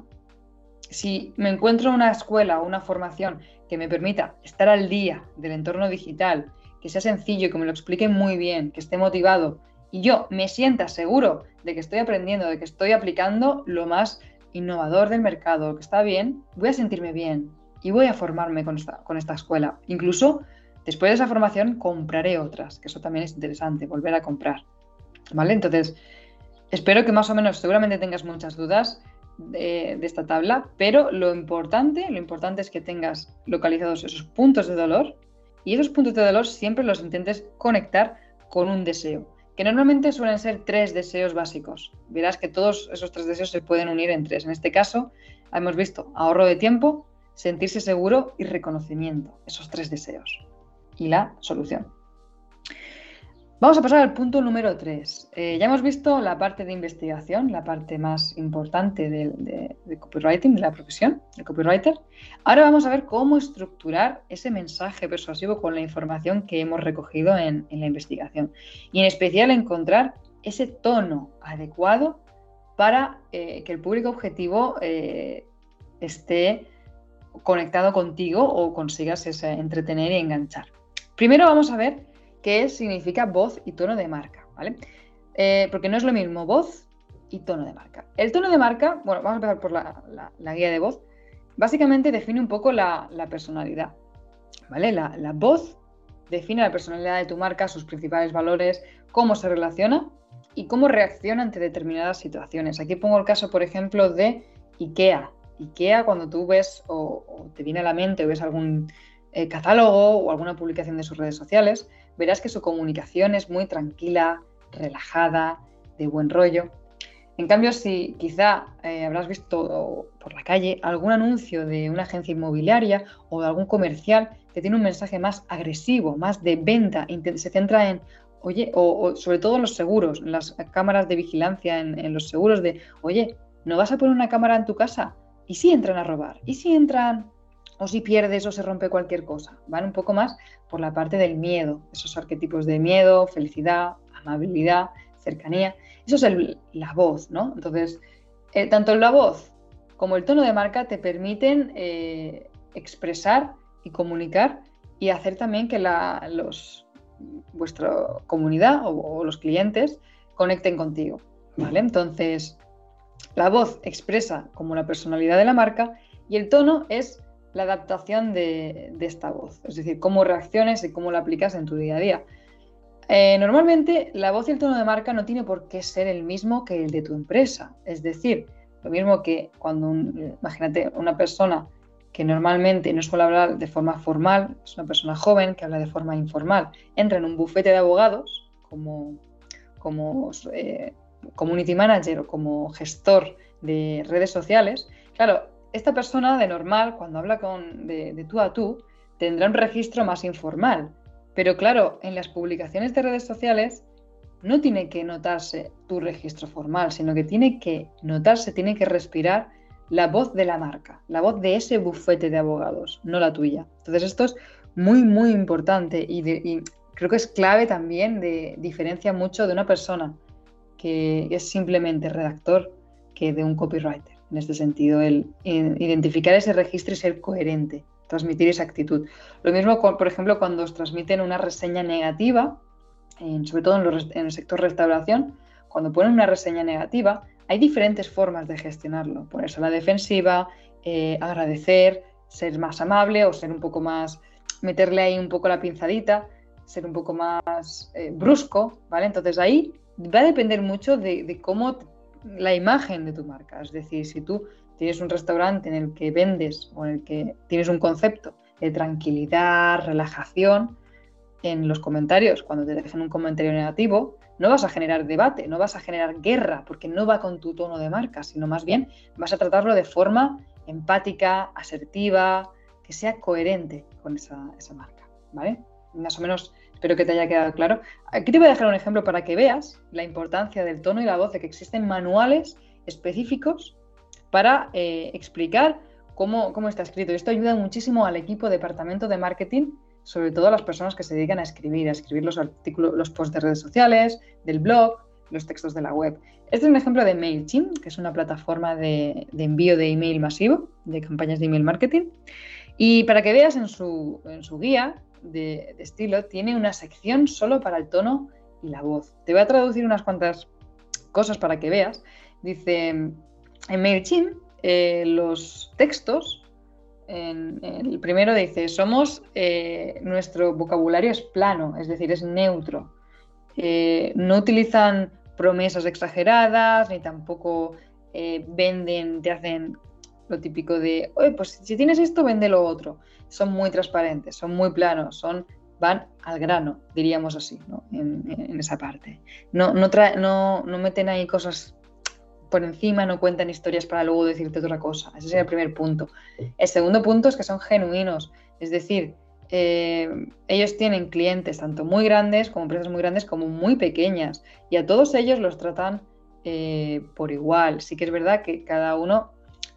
si me encuentro una escuela o una formación que me permita estar al día del entorno digital, que sea sencillo, que me lo explique muy bien, que esté motivado y yo me sienta seguro de que estoy aprendiendo, de que estoy aplicando lo más innovador del mercado, que está bien, voy a sentirme bien y voy a formarme con esta, con esta escuela. Incluso después de esa formación compraré otras, que eso también es interesante, volver a comprar. ¿Vale? Entonces, espero que más o menos, seguramente tengas muchas dudas de, esta tabla, pero lo importante, lo importante es que tengas localizados esos puntos de dolor y esos puntos de dolor siempre los intentes conectar con un deseo que normalmente suelen ser tres deseos básicos. Verás que todos esos tres deseos se pueden unir en tres. En este caso, hemos visto ahorro de tiempo, sentirse seguro y reconocimiento, esos tres deseos. Y la solución. Vamos a pasar al punto número 3. Eh, ya hemos visto la parte de investigación, la parte más importante de, copywriting, de la profesión, de copywriter. Ahora vamos a ver cómo estructurar ese mensaje persuasivo con la información que hemos recogido en, la investigación. Y en especial encontrar ese tono adecuado para eh, que el público objetivo eh, esté conectado contigo o consigas entretener y enganchar. Primero vamos a ver qué significa voz y tono de marca, ¿vale? Eh, porque no es lo mismo voz y tono de marca. El tono de marca, bueno, vamos a empezar por la, guía de voz, básicamente define un poco la, personalidad, ¿vale? La, voz define la personalidad de tu marca, sus principales valores, cómo se relaciona y cómo reacciona ante determinadas situaciones. Aquí pongo el caso, por ejemplo, de IKEA. IKEA, cuando tú ves o, te viene a la mente o ves algún eh, catálogo o alguna publicación de sus redes sociales, verás que su comunicación es muy tranquila, relajada, de buen rollo. En cambio, si quizá eh, habrás visto por la calle algún anuncio de una agencia inmobiliaria o de algún comercial que tiene un mensaje más agresivo, más de venta, se centra en, oye, o, sobre todo en los seguros, en las cámaras de vigilancia, en, en, los seguros de, oye, ¿no vas a poner una cámara en tu casa? ¿Y si entran a robar? ¿Y si entran o si pierdes o se rompe cualquier cosa. Van un poco más por la parte del miedo, esos arquetipos de miedo, felicidad, amabilidad, cercanía. Eso es la voz, ¿no? Entonces, eh, tanto la voz como el tono de marca te permiten eh, expresar y comunicar y hacer también que la, los, vuestra comunidad o, los clientes conecten contigo, ¿vale? Entonces, la voz expresa como la personalidad de la marca y el tono es la adaptación de, esta voz, es decir, cómo reacciones y cómo la aplicas en tu día a día. Eh, normalmente la voz y el tono de marca no tiene por qué ser el mismo que el de tu empresa. Es decir, lo mismo que cuando, imagínate, una persona que normalmente no suele hablar de forma formal, es una persona joven que habla de forma informal, entra en un bufete de abogados como, como eh, community manager o como gestor de redes sociales, claro, esta persona de normal, cuando habla con, de, tú a tú, tendrá un registro más informal. Pero claro, en las publicaciones de redes sociales no tiene que notarse tu registro formal, sino que tiene que notarse, tiene que respirar la voz de la marca, la voz de ese bufete de abogados, no la tuya. Entonces esto es muy, muy importante y, y creo que es clave también, de, diferencia mucho de una persona que es simplemente redactor que de un copywriter en este sentido, el, identificar ese registro y ser coherente, transmitir esa actitud. Lo mismo, por ejemplo, cuando os transmiten una reseña negativa, sobre todo en, el sector restauración, cuando ponen una reseña negativa, hay diferentes formas de gestionarlo. Ponerse a la defensiva, eh, agradecer, ser más amable o ser un poco más, meterle ahí un poco la pinzadita, ser un poco más eh, brusco, ¿vale? Entonces ahí va a depender mucho de cómo la imagen de tu marca. Es decir, si tú tienes un restaurante en el que vendes o en el que tienes un concepto de tranquilidad, relajación. En los comentarios, cuando te dejen un comentario negativo, no vas a generar debate, no vas a generar guerra, porque no va con tu tono de marca, sino más bien vas a tratarlo de forma empática, asertiva, que sea coherente con esa, esa marca, ¿vale? Más o menos Espero que te haya quedado claro. Aquí te voy a dejar un ejemplo para que veas la importancia del tono y la voz, de que existen manuales específicos para eh, explicar cómo, cómo, está escrito. Esto ayuda muchísimo al equipo departamento de marketing, sobre todo a las personas que se dedican a escribir, a escribir los artículos, los posts de redes sociales, del blog, los textos de la web. Este es un ejemplo de MailChimp, que es una plataforma de, de envío de email masivo, de campañas de email marketing. Y para que veas en su, en su guía, de, estilo tiene una sección solo para el tono y la voz. Te voy a traducir unas cuantas cosas para que veas. Dice, en MailChimp, eh, los textos, en, el primero dice, somos, eh, nuestro vocabulario es plano, es decir, es neutro. Eh, no utilizan promesas exageradas, ni tampoco venden, te hacen lo típico de, oye, pues si tienes esto, vende lo otro. Son muy transparentes, son muy planos, son, van al grano, diríamos así, ¿no? en, esa parte. No, no, no, no meten ahí cosas por encima, no cuentan historias para luego decirte otra cosa. Ese sería el primer punto. El segundo punto es que son genuinos, es decir, eh, ellos tienen clientes tanto muy grandes como empresas muy grandes como muy pequeñas y a todos ellos los tratan eh, por igual. Sí que es verdad que cada uno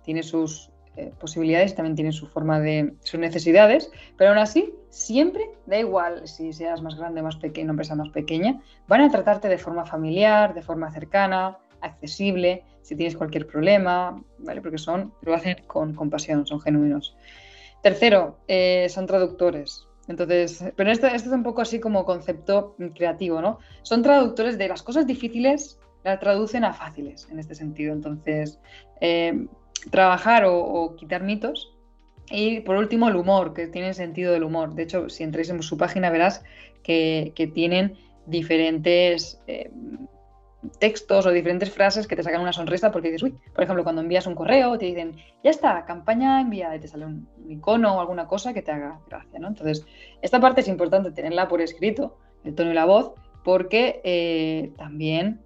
tiene sus eh, posibilidades también tiene su forma de sus necesidades, pero aún así, siempre, da igual si seas más grande, más pequeño, empresa más pequeña, van a tratarte de forma familiar, de forma cercana, accesible, si tienes cualquier problema, ¿vale? Porque son, lo hacen con compasión, son genuinos. Tercero, eh, son traductores. Entonces, pero esto, esto, es un poco así como concepto creativo, ¿no? Son traductores de las cosas difíciles, las traducen a fáciles en este sentido. Entonces, eh, trabajar o, quitar mitos. Y por último, el humor, que tiene sentido del humor. De hecho, si entráis en su página verás que, tienen diferentes eh, textos o diferentes frases que te sacan una sonrisa porque dices, uy, por ejemplo, cuando envías un correo te dicen, ya está, campaña enviada te sale un, icono o alguna cosa que te haga gracia, ¿no? Entonces, esta parte es importante tenerla por escrito, el tono y la voz, porque eh, también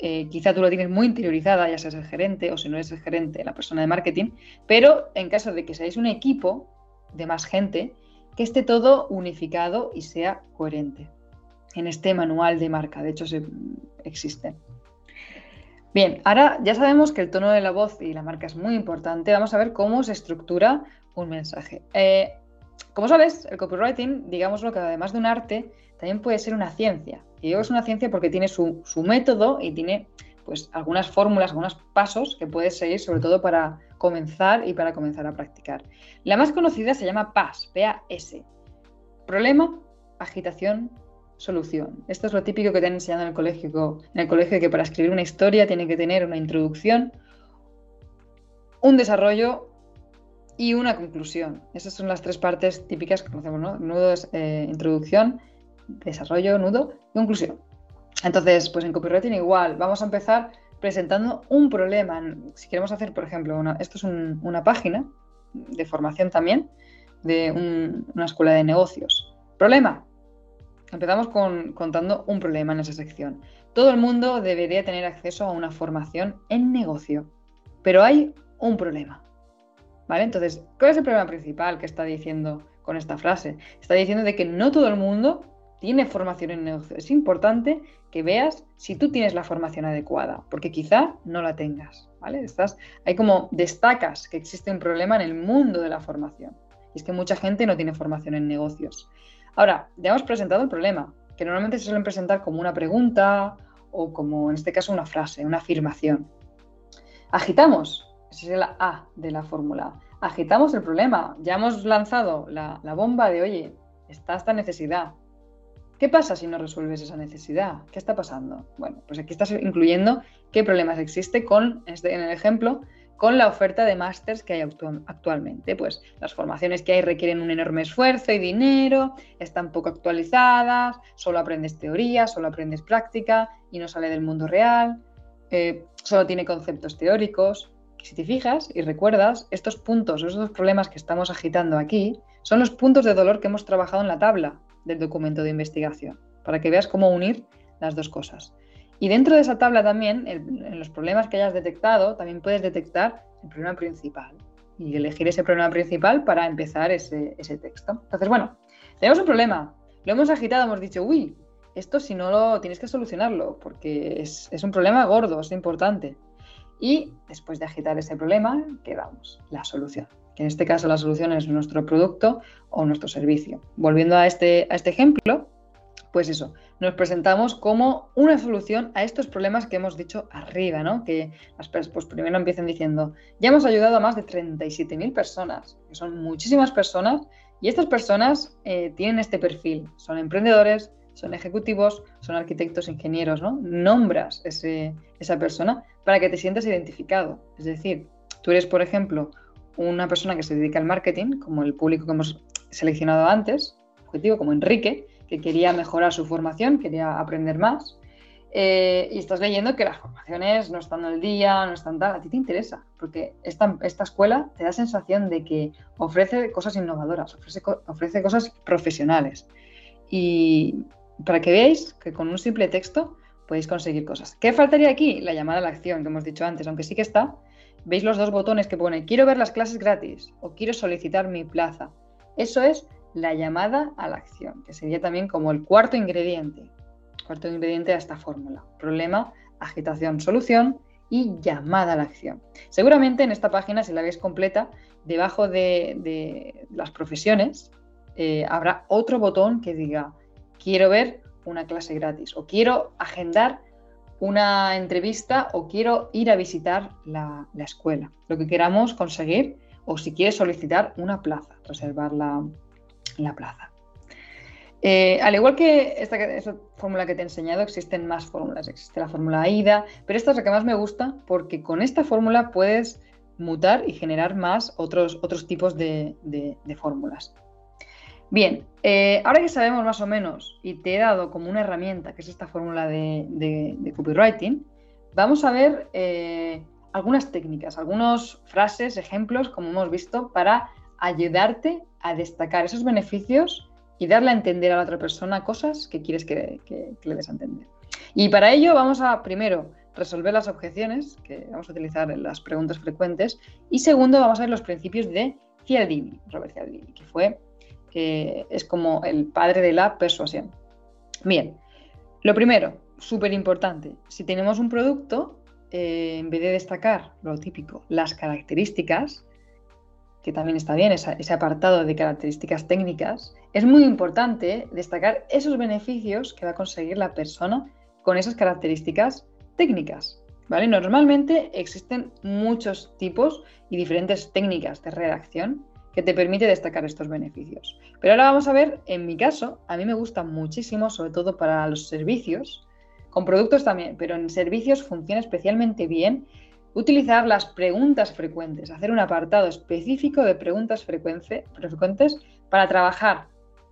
eh, quizá tú lo tienes muy interiorizada, ya seas el gerente o si no eres el gerente, la persona de marketing, pero en caso de que seáis un equipo de más gente, que esté todo unificado y sea coherente en este manual de marca. De hecho, se, existe. Bien, ahora ya sabemos que el tono de la voz y la marca es muy importante. Vamos a ver cómo se estructura un mensaje. Eh, como sabes, el copywriting, digámoslo que además de un arte, también puede ser una ciencia. Y digo es una ciencia porque tiene su, método y tiene pues algunas fórmulas, algunos pasos que puedes seguir, sobre todo para comenzar y para comenzar a practicar. La más conocida se llama PAS, P-A-S. Problema, agitación, solución. Esto es lo típico que te han enseñado en el colegio, en el colegio que para escribir una historia tiene que tener una introducción, un desarrollo y una conclusión. Esas son las tres partes típicas que conocemos, ¿no? Nudo es eh, introducción, desarrollo, nudo y conclusión. Entonces, pues en copywriting igual, vamos a empezar presentando un problema. Si queremos hacer, por ejemplo, esto es una página de formación también de una escuela de negocios. Problema. Empezamos con, contando un problema en esa sección. Todo el mundo debería tener acceso a una formación en negocio, pero hay un problema. ¿Vale? Entonces, ¿cuál es el problema principal que está diciendo con esta frase? Está diciendo de que no todo el mundo tiene formación en negocio. Es importante que veas si tú tienes la formación adecuada, porque quizá no la tengas, hay como destacas que existe un problema en el mundo de la formación. Y es que mucha gente no tiene formación en negocios. Ahora, ya hemos presentado el problema, que normalmente se suelen presentar como una pregunta o como en este caso una frase, una afirmación. Agitamos, esa es la A de la fórmula. Agitamos el problema, ya hemos lanzado la, bomba de, oye, está esta necesidad, ¿Qué pasa si no resuelves esa necesidad? ¿Qué está pasando? Bueno, pues aquí estás incluyendo qué problemas existe con, este, en el ejemplo, con la oferta de másters que hay actualmente. Pues las formaciones que hay requieren un enorme esfuerzo y dinero, están poco actualizadas, solo aprendes teoría, solo aprendes práctica y no sale del mundo real, eh, solo tiene conceptos teóricos. Si te fijas y recuerdas, estos puntos, esos problemas que estamos agitando aquí, son los puntos de dolor que hemos trabajado en la tabla del documento de investigación, para que veas cómo unir las dos cosas. Y dentro de esa tabla también, en los problemas que hayas detectado, también puedes detectar el problema principal y elegir ese problema principal para empezar ese, texto. Entonces, bueno, tenemos un problema, lo hemos agitado, hemos dicho, uy, esto si no lo tienes que solucionarlo, porque es un problema gordo, es importante. Y después de agitar ese problema, quedamos la solución. Que en este caso la solución es nuestro producto o nuestro servicio. Volviendo a este, a este ejemplo, pues eso, nos presentamos como una solución a estos problemas que hemos dicho arriba, ¿no? Que las pues primero empiezan diciendo, ya hemos ayudado a más de 37.000 personas, que son muchísimas personas, y estas personas eh, tienen este perfil, son emprendedores, son ejecutivos, son arquitectos, ingenieros, ¿no? Nombras ese, esa persona para que te sientas identificado. Es decir, tú eres, por ejemplo, una persona que se dedica al marketing, como el público que hemos seleccionado antes, objetivo como Enrique, que quería mejorar su formación, quería aprender más. Eh, y estás leyendo que las formaciones no están al día, no están tal, a ti te interesa, porque esta, esta escuela te da sensación de que ofrece cosas innovadoras, ofrece, ofrece cosas profesionales. Y para que veáis que con un simple texto podéis conseguir cosas. ¿Qué faltaría aquí? La llamada a la acción que hemos dicho antes, aunque sí que está. Veis los dos botones que pone quiero ver las clases gratis o quiero solicitar mi plaza. Eso es la llamada a la acción, que sería también como el cuarto ingrediente, cuarto ingrediente a esta fórmula. Problema, agitación, solución y llamada a la acción. Seguramente en esta página, si la veis completa, debajo de, las profesiones eh, habrá otro botón que diga quiero ver una clase gratis o quiero agendar una entrevista o quiero ir a visitar la, la escuela. Lo que queramos conseguir o si quieres solicitar una plaza, reservar la, la plaza. Eh, al igual que esta, fórmula que te he enseñado, existen más fórmulas. Existe la fórmula AIDA, pero esta es la que más me gusta porque con esta fórmula puedes mutar y generar más otros, otros tipos de, fórmulas. Bien, eh, ahora que sabemos más o menos y te he dado como una herramienta, que es esta fórmula de, copywriting, vamos a ver eh, algunas técnicas, algunas frases, ejemplos, como hemos visto, para ayudarte a destacar esos beneficios y darle a entender a la otra persona cosas que quieres que, le des a entender. Y para ello vamos a, primero, resolver las objeciones, que vamos a utilizar en las preguntas frecuentes, y segundo, vamos a ver los principios de Cialdini, Robert Cialdini, que fue, es como el padre de la persuasión. Bien, lo primero, súper importante, si tenemos un producto, eh, en vez de destacar lo típico, las características, que también está bien, ese apartado de características técnicas, es muy importante destacar esos beneficios que va a conseguir la persona con esas características técnicas. ¿vale? Normalmente existen muchos tipos y diferentes técnicas de redacción que te permite destacar estos beneficios. Pero ahora vamos a ver, en mi caso, a mí me gusta muchísimo, sobre todo para los servicios, con productos también, pero en servicios funciona especialmente bien Utilizar las preguntas frecuentes, hacer un apartado específico de preguntas frecuentes para trabajar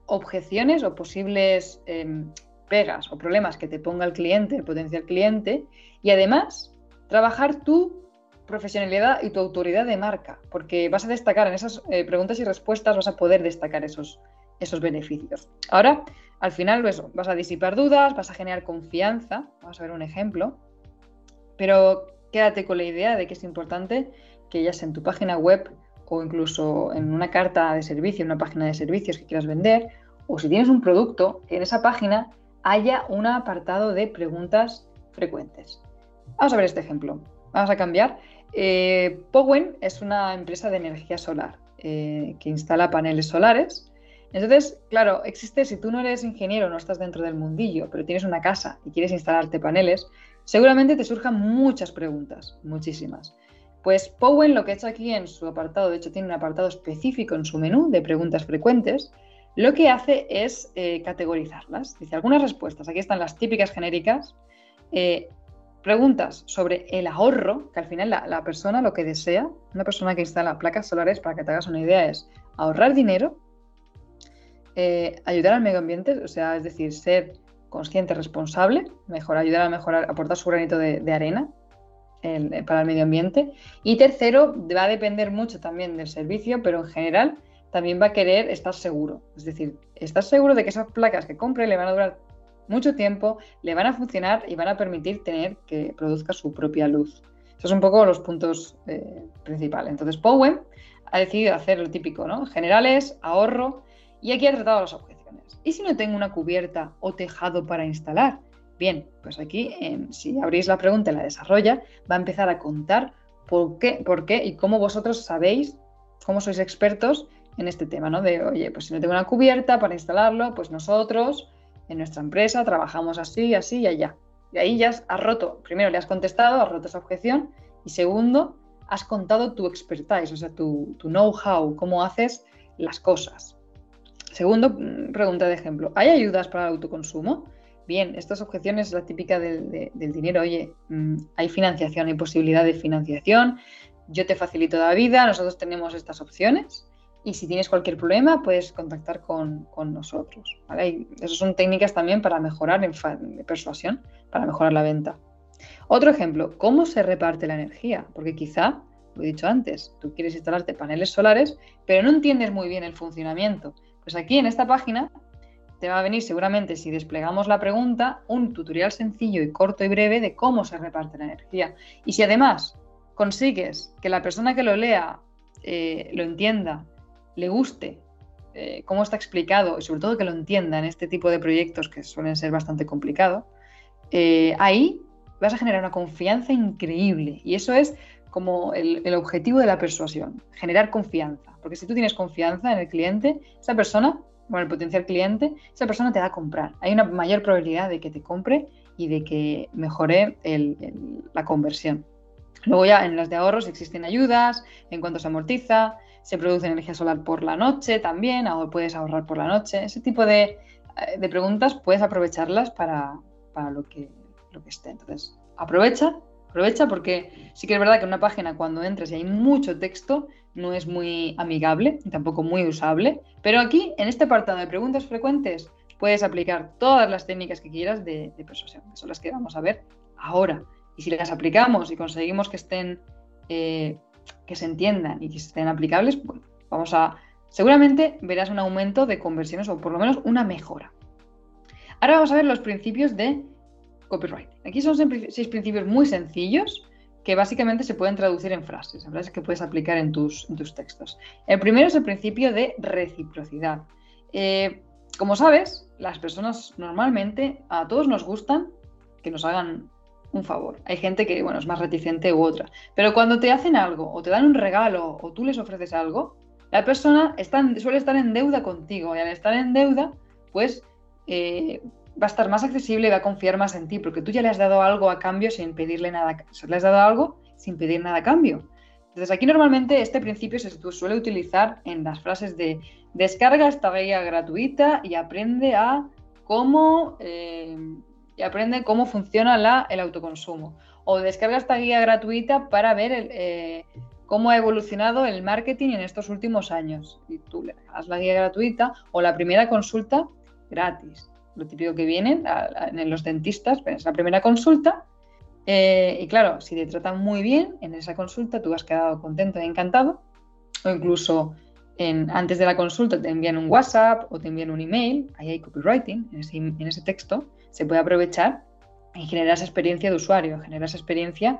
objeciones o posibles em, pegas o problemas que te ponga el cliente, el potencial cliente, y además trabajar tu profesionalidad y tu autoridad de marca, porque vas a destacar en esas eh, preguntas y respuestas, vas a poder destacar esos, esos beneficios. Ahora, al final, eso, vas a disipar dudas, vas a generar confianza, vamos a ver un ejemplo, pero quédate con la idea de que es importante que ya sea en tu página web o incluso en una carta de servicio, en una página de servicios que quieras vender, o si tienes un producto, en esa página haya un apartado de preguntas frecuentes. Vamos a ver este ejemplo. Vamos a cambiar. Eh, Powen es una empresa de energía solar eh, que instala paneles solares. Entonces, claro, existe, si tú no eres ingeniero, no estás dentro del mundillo, pero tienes una casa y quieres instalarte paneles, Seguramente te surjan muchas preguntas, muchísimas. Pues Powen lo que ha hecho aquí en su apartado, de hecho tiene un apartado específico en su menú de preguntas frecuentes, lo que hace es eh, categorizarlas. Dice algunas respuestas, aquí están las típicas genéricas, preguntas sobre el ahorro, que al final la, persona lo que desea, una persona que instala placas solares, para que te hagas una idea, es ahorrar dinero, eh, ayudar al medio ambiente, o sea, es decir, ser consciente, responsable, mejor, ayudar a mejorar, aportar su granito de, arena para el medio ambiente. Y tercero, va a depender mucho también del servicio, pero en general también va a querer estar seguro. Es decir, estar seguro de que esas placas que compre le van a durar mucho tiempo, le van a funcionar y van a permitir tener que produzca su propia luz. Esos son un poco los puntos eh, principales. Entonces, Powen ha decidido hacer lo típico, ¿no? Generales, ahorro, y aquí ha tratado las objeciones. ¿Y si no tengo una cubierta o tejado para instalar? Bien, pues aquí, si abrís la pregunta y la desarrolla, va a empezar a contar por qué, por qué y cómo vosotros sabéis, cómo sois expertos en este tema, ¿no? De, oye, pues si no tengo una cubierta para instalarlo, pues nosotros en nuestra empresa trabajamos así, así y allá. Y ahí ya has roto, primero le has contestado, has roto esa objeción, y segundo, has contado tu expertise, o sea, tu, tu know-how, cómo haces las cosas. Segundo, mm, pregunta de ejemplo, ¿hay ayudas para el autoconsumo? Bien, estas objeciones es la típica del, dinero. Oye, mm, hay financiación, hay posibilidad de financiación, yo te facilito la vida, nosotros tenemos estas opciones y si tienes cualquier problema puedes contactar con, nosotros. ¿vale? esas son técnicas también para mejorar persuasión, para mejorar la venta. Otro ejemplo, ¿cómo se reparte la energía? Porque quizá, lo he dicho antes, tú quieres instalarte paneles solares, pero no entiendes muy bien el funcionamiento. Pues aquí en esta página te va a venir seguramente, si desplegamos la pregunta, un tutorial sencillo y corto y breve de cómo se reparte la energía. Y si además consigues que la persona que lo lea eh, lo entienda, le guste eh, cómo está explicado y sobre todo que lo entienda en este tipo de proyectos que suelen ser bastante complicados, eh, ahí vas a generar una confianza increíble. Y eso es como el, el objetivo de la persuasión, generar confianza. Porque si tú tienes confianza en el cliente, esa persona bueno, el potencial cliente, esa persona te va a comprar. Hay una mayor probabilidad de que te compre y de que mejore la conversión. Luego ya en las de ahorros existen ayudas, en cuanto se amortiza, se produce energía solar por la noche también, o puedes ahorrar por la noche. Ese tipo de, eh, preguntas puedes aprovecharlas para, lo, que, lo que esté. Entonces, aprovecha Aprovecha porque sí que es verdad que una página cuando entres y hay mucho texto no es muy amigable y tampoco muy usable, pero aquí en este apartado de preguntas frecuentes puedes aplicar todas las técnicas que quieras de, persuasión, que son las que vamos a ver ahora. Y si las aplicamos y conseguimos que estén, eh, que se entiendan y que estén aplicables, vamos a, seguramente verás un aumento de conversiones o por lo menos una mejora. Ahora vamos a ver los principios de copyright. Aquí son seis principios muy sencillos que básicamente se pueden traducir en frases, en frases que puedes aplicar en tus, en tus textos. El primero es el principio de reciprocidad. Eh, como sabes, las personas normalmente a todos nos gustan que nos hagan un favor. Hay gente que, bueno, es más reticente u otra. Pero cuando te hacen algo, o te dan un regalo, o tú les ofreces algo, la persona suele estar en deuda contigo. Y al estar en deuda, pues eh, va a estar más accesible y va a confiar más en ti, porque tú ya le has dado algo a cambio sin pedirle nada. le has dado algo sin pedir nada a cambio. Entonces aquí normalmente este principio se suele utilizar en las frases de descarga esta guía gratuita y aprende a cómo eh, y aprende cómo funciona la, el autoconsumo. O descarga esta guía gratuita para ver eh, cómo ha evolucionado el marketing en estos últimos años. Y tú le das la guía gratuita o la primera consulta gratis lo típico que vienen en los dentistas, es la primera consulta. Eh, y claro, si te tratan muy bien en esa consulta, tú has quedado contento y encantado. O incluso antes de la consulta te envían un WhatsApp o te envían un email, ahí hay copywriting en ese texto, se puede aprovechar y generar esa experiencia de usuario, generar esa experiencia,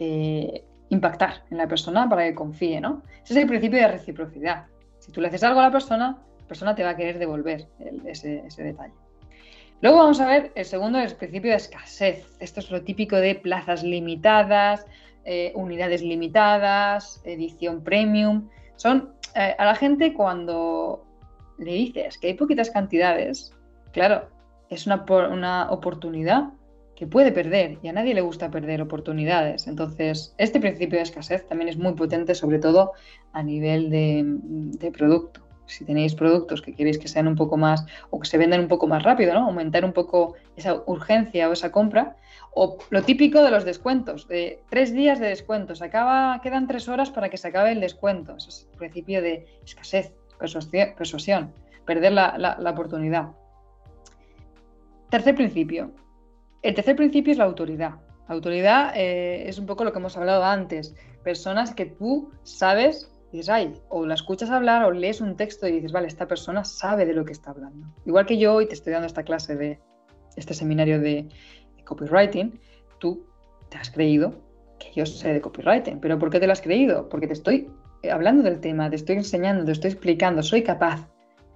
eh, impactar en la persona para que confíe, ¿no? Ese es el principio de reciprocidad. Si tú le haces algo a la persona, la persona te va a querer devolver ese detalle. Luego vamos a ver el segundo, el principio de escasez. Esto es lo típico de plazas limitadas, eh, unidades limitadas, edición premium. Son eh, a la gente cuando le dices que hay poquitas cantidades, claro, es una, una oportunidad que puede perder y a nadie le gusta perder oportunidades. Entonces, este principio de escasez también es muy potente, sobre todo a nivel de producto si tenéis productos que queréis que sean un poco más o que se vendan un poco más rápido, ¿no? Aumentar un poco esa urgencia o esa compra. O lo típico de los descuentos, de tres días de descuentos, acaba, quedan tres horas para que se acabe el descuento. Eso es el principio de escasez, persuasión, perder la, oportunidad. Tercer principio. El tercer principio es la autoridad. La autoridad eh, es un poco lo que hemos hablado antes. Personas que tú sabes dices, ay, o la escuchas hablar o lees un texto y dices, vale, esta persona sabe de lo que está hablando. Igual que yo hoy te estoy dando esta clase de este seminario de, copywriting, tú te has creído que yo sé de copywriting. ¿Pero por qué te lo has creído? Porque te estoy hablando del tema, te estoy enseñando, te estoy explicando, soy capaz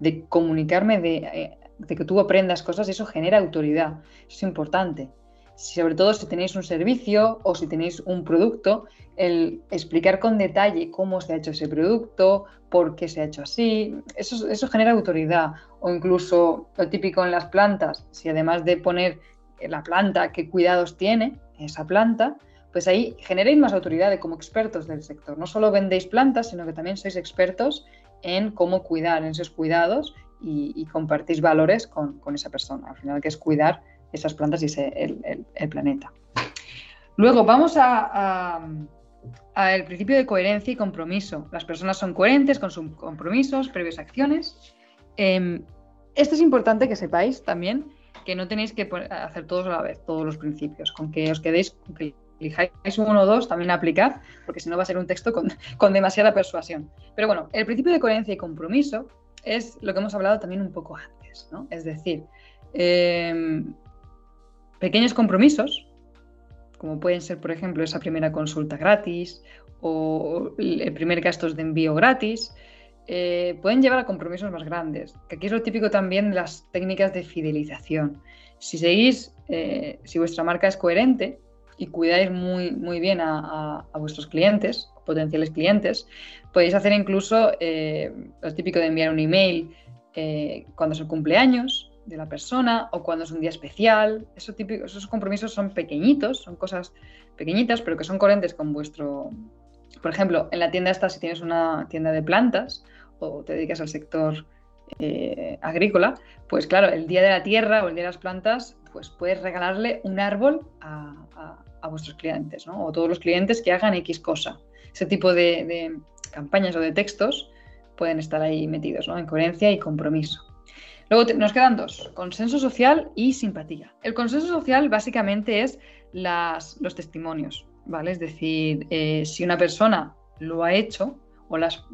de comunicarme, de, eh, de que tú aprendas cosas eso genera autoridad. Eso es importante sobre todo si tenéis un servicio o si tenéis un producto, el explicar con detalle cómo se ha hecho ese producto, por qué se ha hecho así, eso, eso genera autoridad. O incluso lo típico en las plantas, si además de poner la planta, qué cuidados tiene esa planta, pues ahí generéis más autoridad de como expertos del sector. No solo vendéis plantas, sino que también sois expertos en cómo cuidar, en esos cuidados y, compartís valores con, esa persona. Al final, que es cuidar esas plantas y el, planeta. Luego vamos al principio de coherencia y compromiso. Las personas son coherentes con sus compromisos, previas acciones. Em, esto es importante que sepáis también que no tenéis que hacer todos a la vez, todos los principios. Con que os quedéis, con que elijáis uno o dos, también aplicad, porque si no va a ser un texto con, con demasiada persuasión. Pero bueno, el principio de coherencia y compromiso es lo que hemos hablado también un poco antes, ¿no? Es decir, eh, pequeños compromisos, como pueden ser, por ejemplo, esa primera consulta gratis o el primer gasto de envío gratis, eh, pueden llevar a compromisos más grandes, que aquí es lo típico también de las técnicas de fidelización. Si seguís, eh, si vuestra marca es coherente y cuidáis muy, muy bien a, vuestros clientes, potenciales clientes, podéis hacer incluso eh, lo típico de enviar un email cuando es el cumpleaños, de la persona o cuando es un día especial. Eso típico, esos compromisos son pequeñitos, son cosas pequeñitas, pero que son coherentes con vuestro... Por ejemplo, en la tienda esta, si tienes una tienda de plantas o te dedicas al sector eh, agrícola, pues claro, el día de la tierra o el día de las plantas, pues puedes regalarle un árbol a, vuestros clientes, ¿no? O todos los clientes que hagan X cosa. Ese tipo de, campañas o de textos pueden estar ahí metidos, ¿no? En coherencia y compromiso. Luego nos quedan dos, consenso social y simpatía. El consenso social básicamente es los testimonios, ¿vale? Es decir, eh, si una persona lo ha hecho, o las,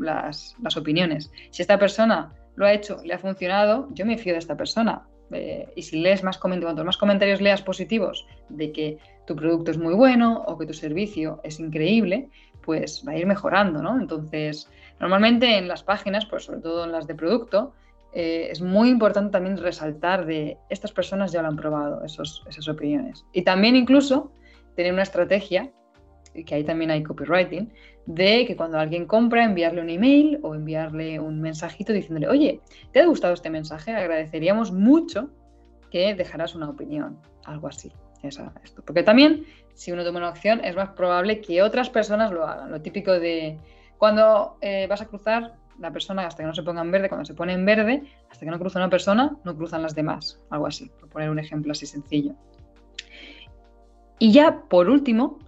opiniones, si esta persona lo ha hecho, le ha funcionado, yo me fío de esta persona. Eh, y si lees más comentarios, cuantos más comentarios leas positivos de que tu producto es muy bueno o que tu servicio es increíble, pues va a ir mejorando, ¿no? Entonces, normalmente en las páginas, pues sobre todo en las de producto, eh, es muy importante también resaltar de estas personas ya lo han probado, esos, esas opiniones. Y también incluso tener una estrategia, y que ahí también hay copywriting, de que cuando alguien compra, enviarle un email o enviarle un mensajito diciéndole, oye, ¿te ha gustado este mensaje? Agradeceríamos mucho que dejaras una opinión, algo así. Esto. Porque también, si uno toma una acción, es más probable que otras personas lo hagan. Lo típico de cuando eh, vas a cruzar la persona hasta que no se ponga en verde, cuando se pone en verde, hasta que no cruza una persona, no cruzan las demás, algo así, por poner un ejemplo así sencillo. Y ya por último,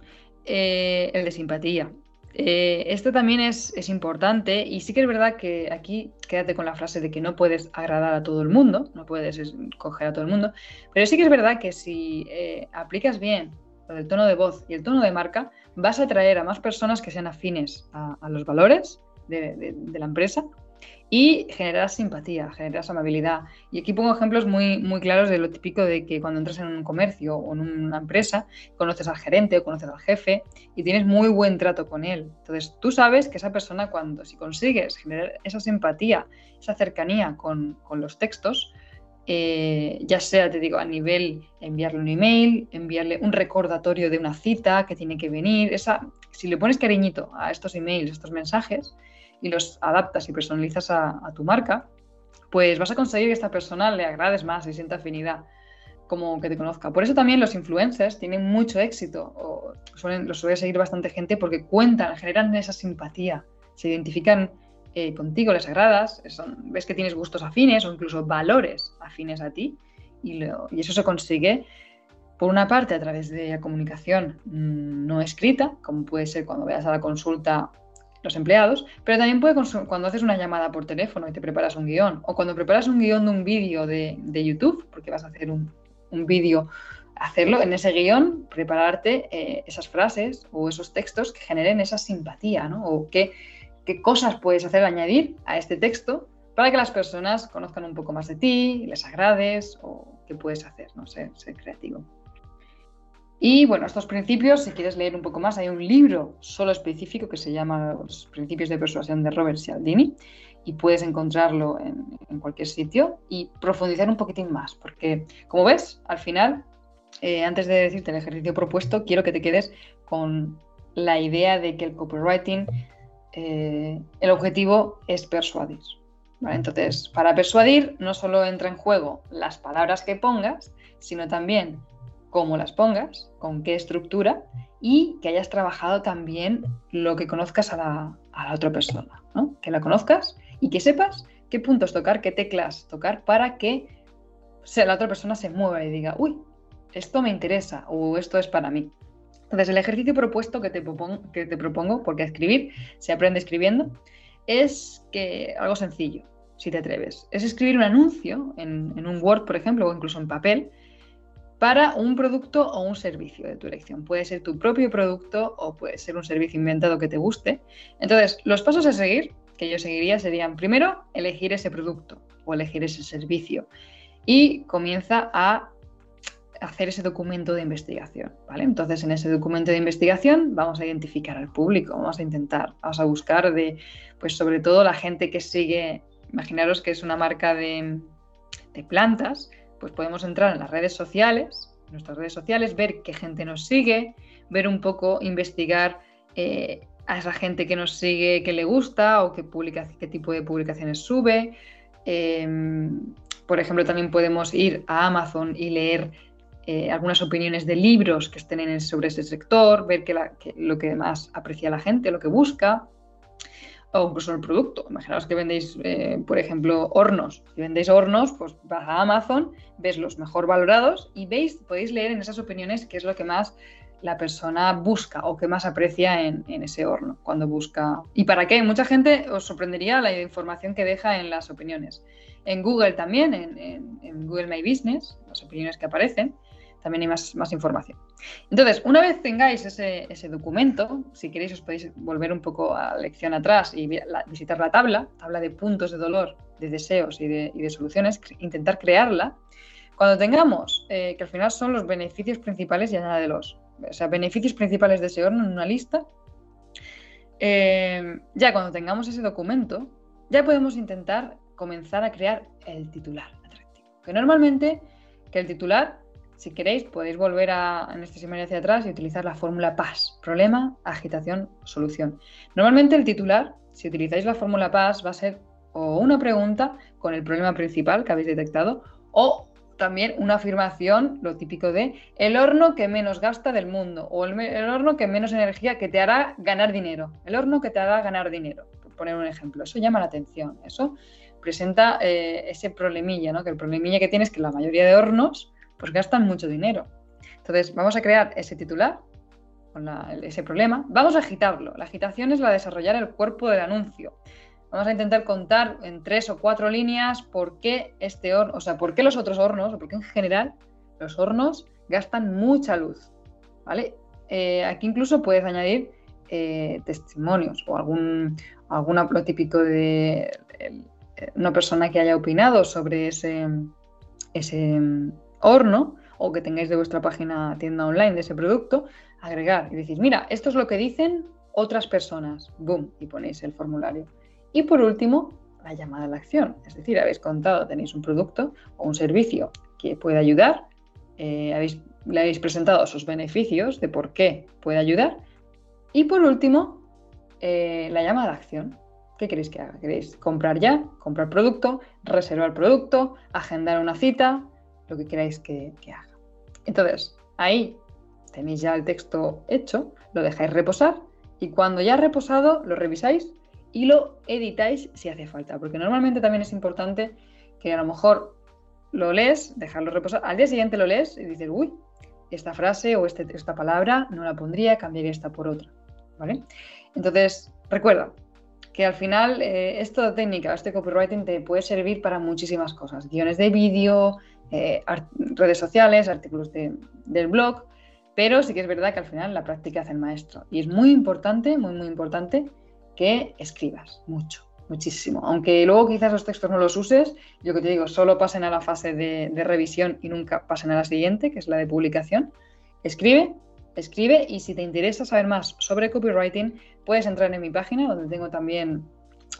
eh, el de simpatía. Eh, esto también es, importante y sí que es verdad que aquí quédate con la frase de que no puedes agradar a todo el mundo, no puedes coger a todo el mundo, pero sí que es verdad que si eh, aplicas bien lo del tono de voz y el tono de marca, vas a atraer a más personas que sean afines a los valores de, la empresa y generarás simpatía, generarás amabilidad. Y aquí pongo ejemplos muy, muy claros de lo típico de que cuando entras en un comercio o en una empresa, conoces al gerente o conoces al jefe y tienes muy buen trato con él. Entonces tú sabes que esa persona cuando, si consigues generar esa simpatía, esa cercanía con, los textos, eh, ya sea, te digo, a nivel enviarle un email, enviarle un recordatorio de una cita que tiene que venir, esa, si le pones cariñito a estos emails, a estos mensajes, y los adaptas y personalizas a, tu marca, pues vas a conseguir que esta persona le agrades más y sienta afinidad como que te conozca. Por eso también los influencers tienen mucho éxito, o suelen, los suele seguir bastante gente porque cuentan, generan esa simpatía, se identifican eh, contigo, les agradas, ves que tienes gustos afines o incluso valores afines a ti, y, eso se consigue por una parte a través de la comunicación mm, no escrita, como puede ser cuando veas a la consulta los empleados, pero también puede cuando haces una llamada por teléfono y te preparas un guion, o cuando preparas un guion de un vídeo de, YouTube, porque vas a hacer un, vídeo, hacerlo en ese guion, prepararte eh, esas frases o esos textos que generen esa simpatía, ¿no? O que qué cosas puedes hacer añadir a este texto para que las personas conozcan un poco más de ti, les agrades o qué puedes hacer, no ser creativo. Y bueno, estos principios, si quieres leer un poco más, hay un libro solo específico que se llama Los principios de persuasión de Robert Cialdini y puedes encontrarlo en, cualquier sitio y profundizar un poquitín más, porque como ves, al final, eh, antes de decirte el ejercicio propuesto, quiero que te quedes con la idea de que el copywriting, eh, el objetivo es persuadir. Entonces, para persuadir no solo entra en juego las palabras que pongas, sino también cómo las pongas, con qué estructura y que hayas trabajado también lo que conozcas a la, otra persona, que la conozcas y que sepas qué puntos tocar, qué teclas tocar para que la otra persona se mueva y diga, uy, esto me interesa o esto es para mí. Entonces, el ejercicio propuesto que te propongo, que te propongo porque escribir se aprende escribiendo, es que algo sencillo, si te atreves, es escribir un anuncio en, en un Word, por ejemplo, o incluso en papel, para un producto o un servicio de tu elección. Puede ser tu propio producto o puede ser un servicio inventado que te guste. Entonces, los pasos a seguir que yo seguiría serían, primero, elegir ese producto o elegir ese servicio y comienza a hacer ese documento de investigación, ¿vale? Entonces, en ese documento de investigación vamos a identificar al público, vamos a intentar, vamos a buscar de, pues sobre todo la gente que sigue, imaginaros que es una marca de, de plantas, pues podemos entrar en las redes sociales, nuestras redes sociales, ver qué gente nos sigue, ver un poco, investigar eh, a esa gente que nos sigue, que le gusta o qué, qué tipo de publicaciones sube. Em, por ejemplo, también podemos ir a Amazon y leer eh, algunas opiniones de libros que estén sobre ese sector, ver lo que más aprecia la gente, lo que busca o incluso el producto. Imaginaos que vendéis, eh, por ejemplo, hornos. Si vendéis hornos, pues vas a Amazon, ves los mejor valorados y veis, podéis leer en esas opiniones qué es lo que más la persona busca o qué más aprecia en, ese horno cuando busca. ¿Y para qué? Mucha gente os sorprendería la información que deja en las opiniones. En Google también, en Google My Business, las opiniones que aparecen también hay más, más información. Entonces, una vez tengáis ese, documento, si queréis os podéis volver un poco a la lección atrás y visitar la tabla, tabla de puntos de dolor, de deseos y de, soluciones, intentar crearla. Cuando tengamos, eh, que al final son los beneficios principales y los o sea, beneficios principales de ese horno en una lista, eh, ya cuando tengamos ese documento, ya podemos intentar comenzar a crear el titular atractivo. Que normalmente, que el titular si queréis, podéis volver a, en este seminario hacia atrás y utilizar la fórmula PAS, problema, agitación, solución. Normalmente el titular, si utilizáis la fórmula PAS, va a ser o una pregunta con el problema principal que habéis detectado o también una afirmación, lo típico de el horno que menos gasta del mundo o el, horno que menos energía que te hará ganar dinero. El horno que te hará ganar dinero, por poner un ejemplo. Eso llama la atención. Eso presenta eh, ese problemilla, ¿no? Que el problemilla que tienes es que la mayoría de hornos pues gastan mucho dinero. Entonces, vamos a crear ese titular con ese problema. Vamos a agitarlo. La agitación es la de desarrollar el cuerpo del anuncio. Vamos a intentar contar en tres o cuatro líneas por qué este horno, o sea, por qué los otros hornos, o por qué en general los hornos gastan mucha luz. ¿Vale? Eh, aquí incluso puedes añadir eh, testimonios o algún, alguna, lo típico de una persona que haya opinado sobre ese, ese horno o que tengáis de vuestra página tienda online de ese producto, agregar y decís, mira, esto es lo que dicen otras personas, boom, y ponéis el formulario. Y por último, la llamada a la acción, es decir, habéis contado, tenéis un producto o un servicio que puede ayudar, eh, habéis, le habéis presentado sus beneficios de por qué puede ayudar, y por último, eh, la llamada a acción. ¿Qué queréis que haga? ¿Queréis comprar ya? Comprar producto, reservar producto, agendar una cita, lo que queráis que, haga. Entonces, ahí tenéis ya el texto hecho, lo dejáis reposar y cuando ya ha reposado lo revisáis y lo editáis si hace falta, porque normalmente también es importante que a lo mejor lo lees, dejarlo reposar, al día siguiente lo lees y dices, uy, esta frase o este, esta palabra no la pondría, cambiaría esta por otra, ¿vale? Entonces, recuerda que al final eh, esta técnica, este copywriting te puede servir para muchísimas cosas, guiones de vídeo, eh, redes sociales, artículos del blog, pero sí que es verdad que al final la práctica hace el maestro. Y es muy importante, muy, muy importante que escribas mucho, muchísimo. Aunque luego quizás los textos no los uses, yo que te digo, solo pasen a la fase de, de revisión y nunca pasen a la siguiente, que es la de publicación. Escribe, escribe y si te interesa saber más sobre copywriting, puedes entrar en mi página donde tengo también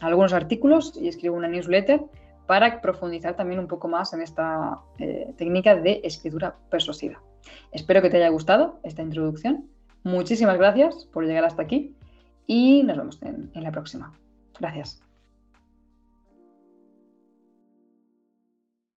algunos artículos y escribo una newsletter para profundizar también un poco más en esta eh, técnica de escritura persuasiva. Espero que te haya gustado esta introducción. Muchísimas gracias por llegar hasta aquí y nos vemos en la próxima. Gracias.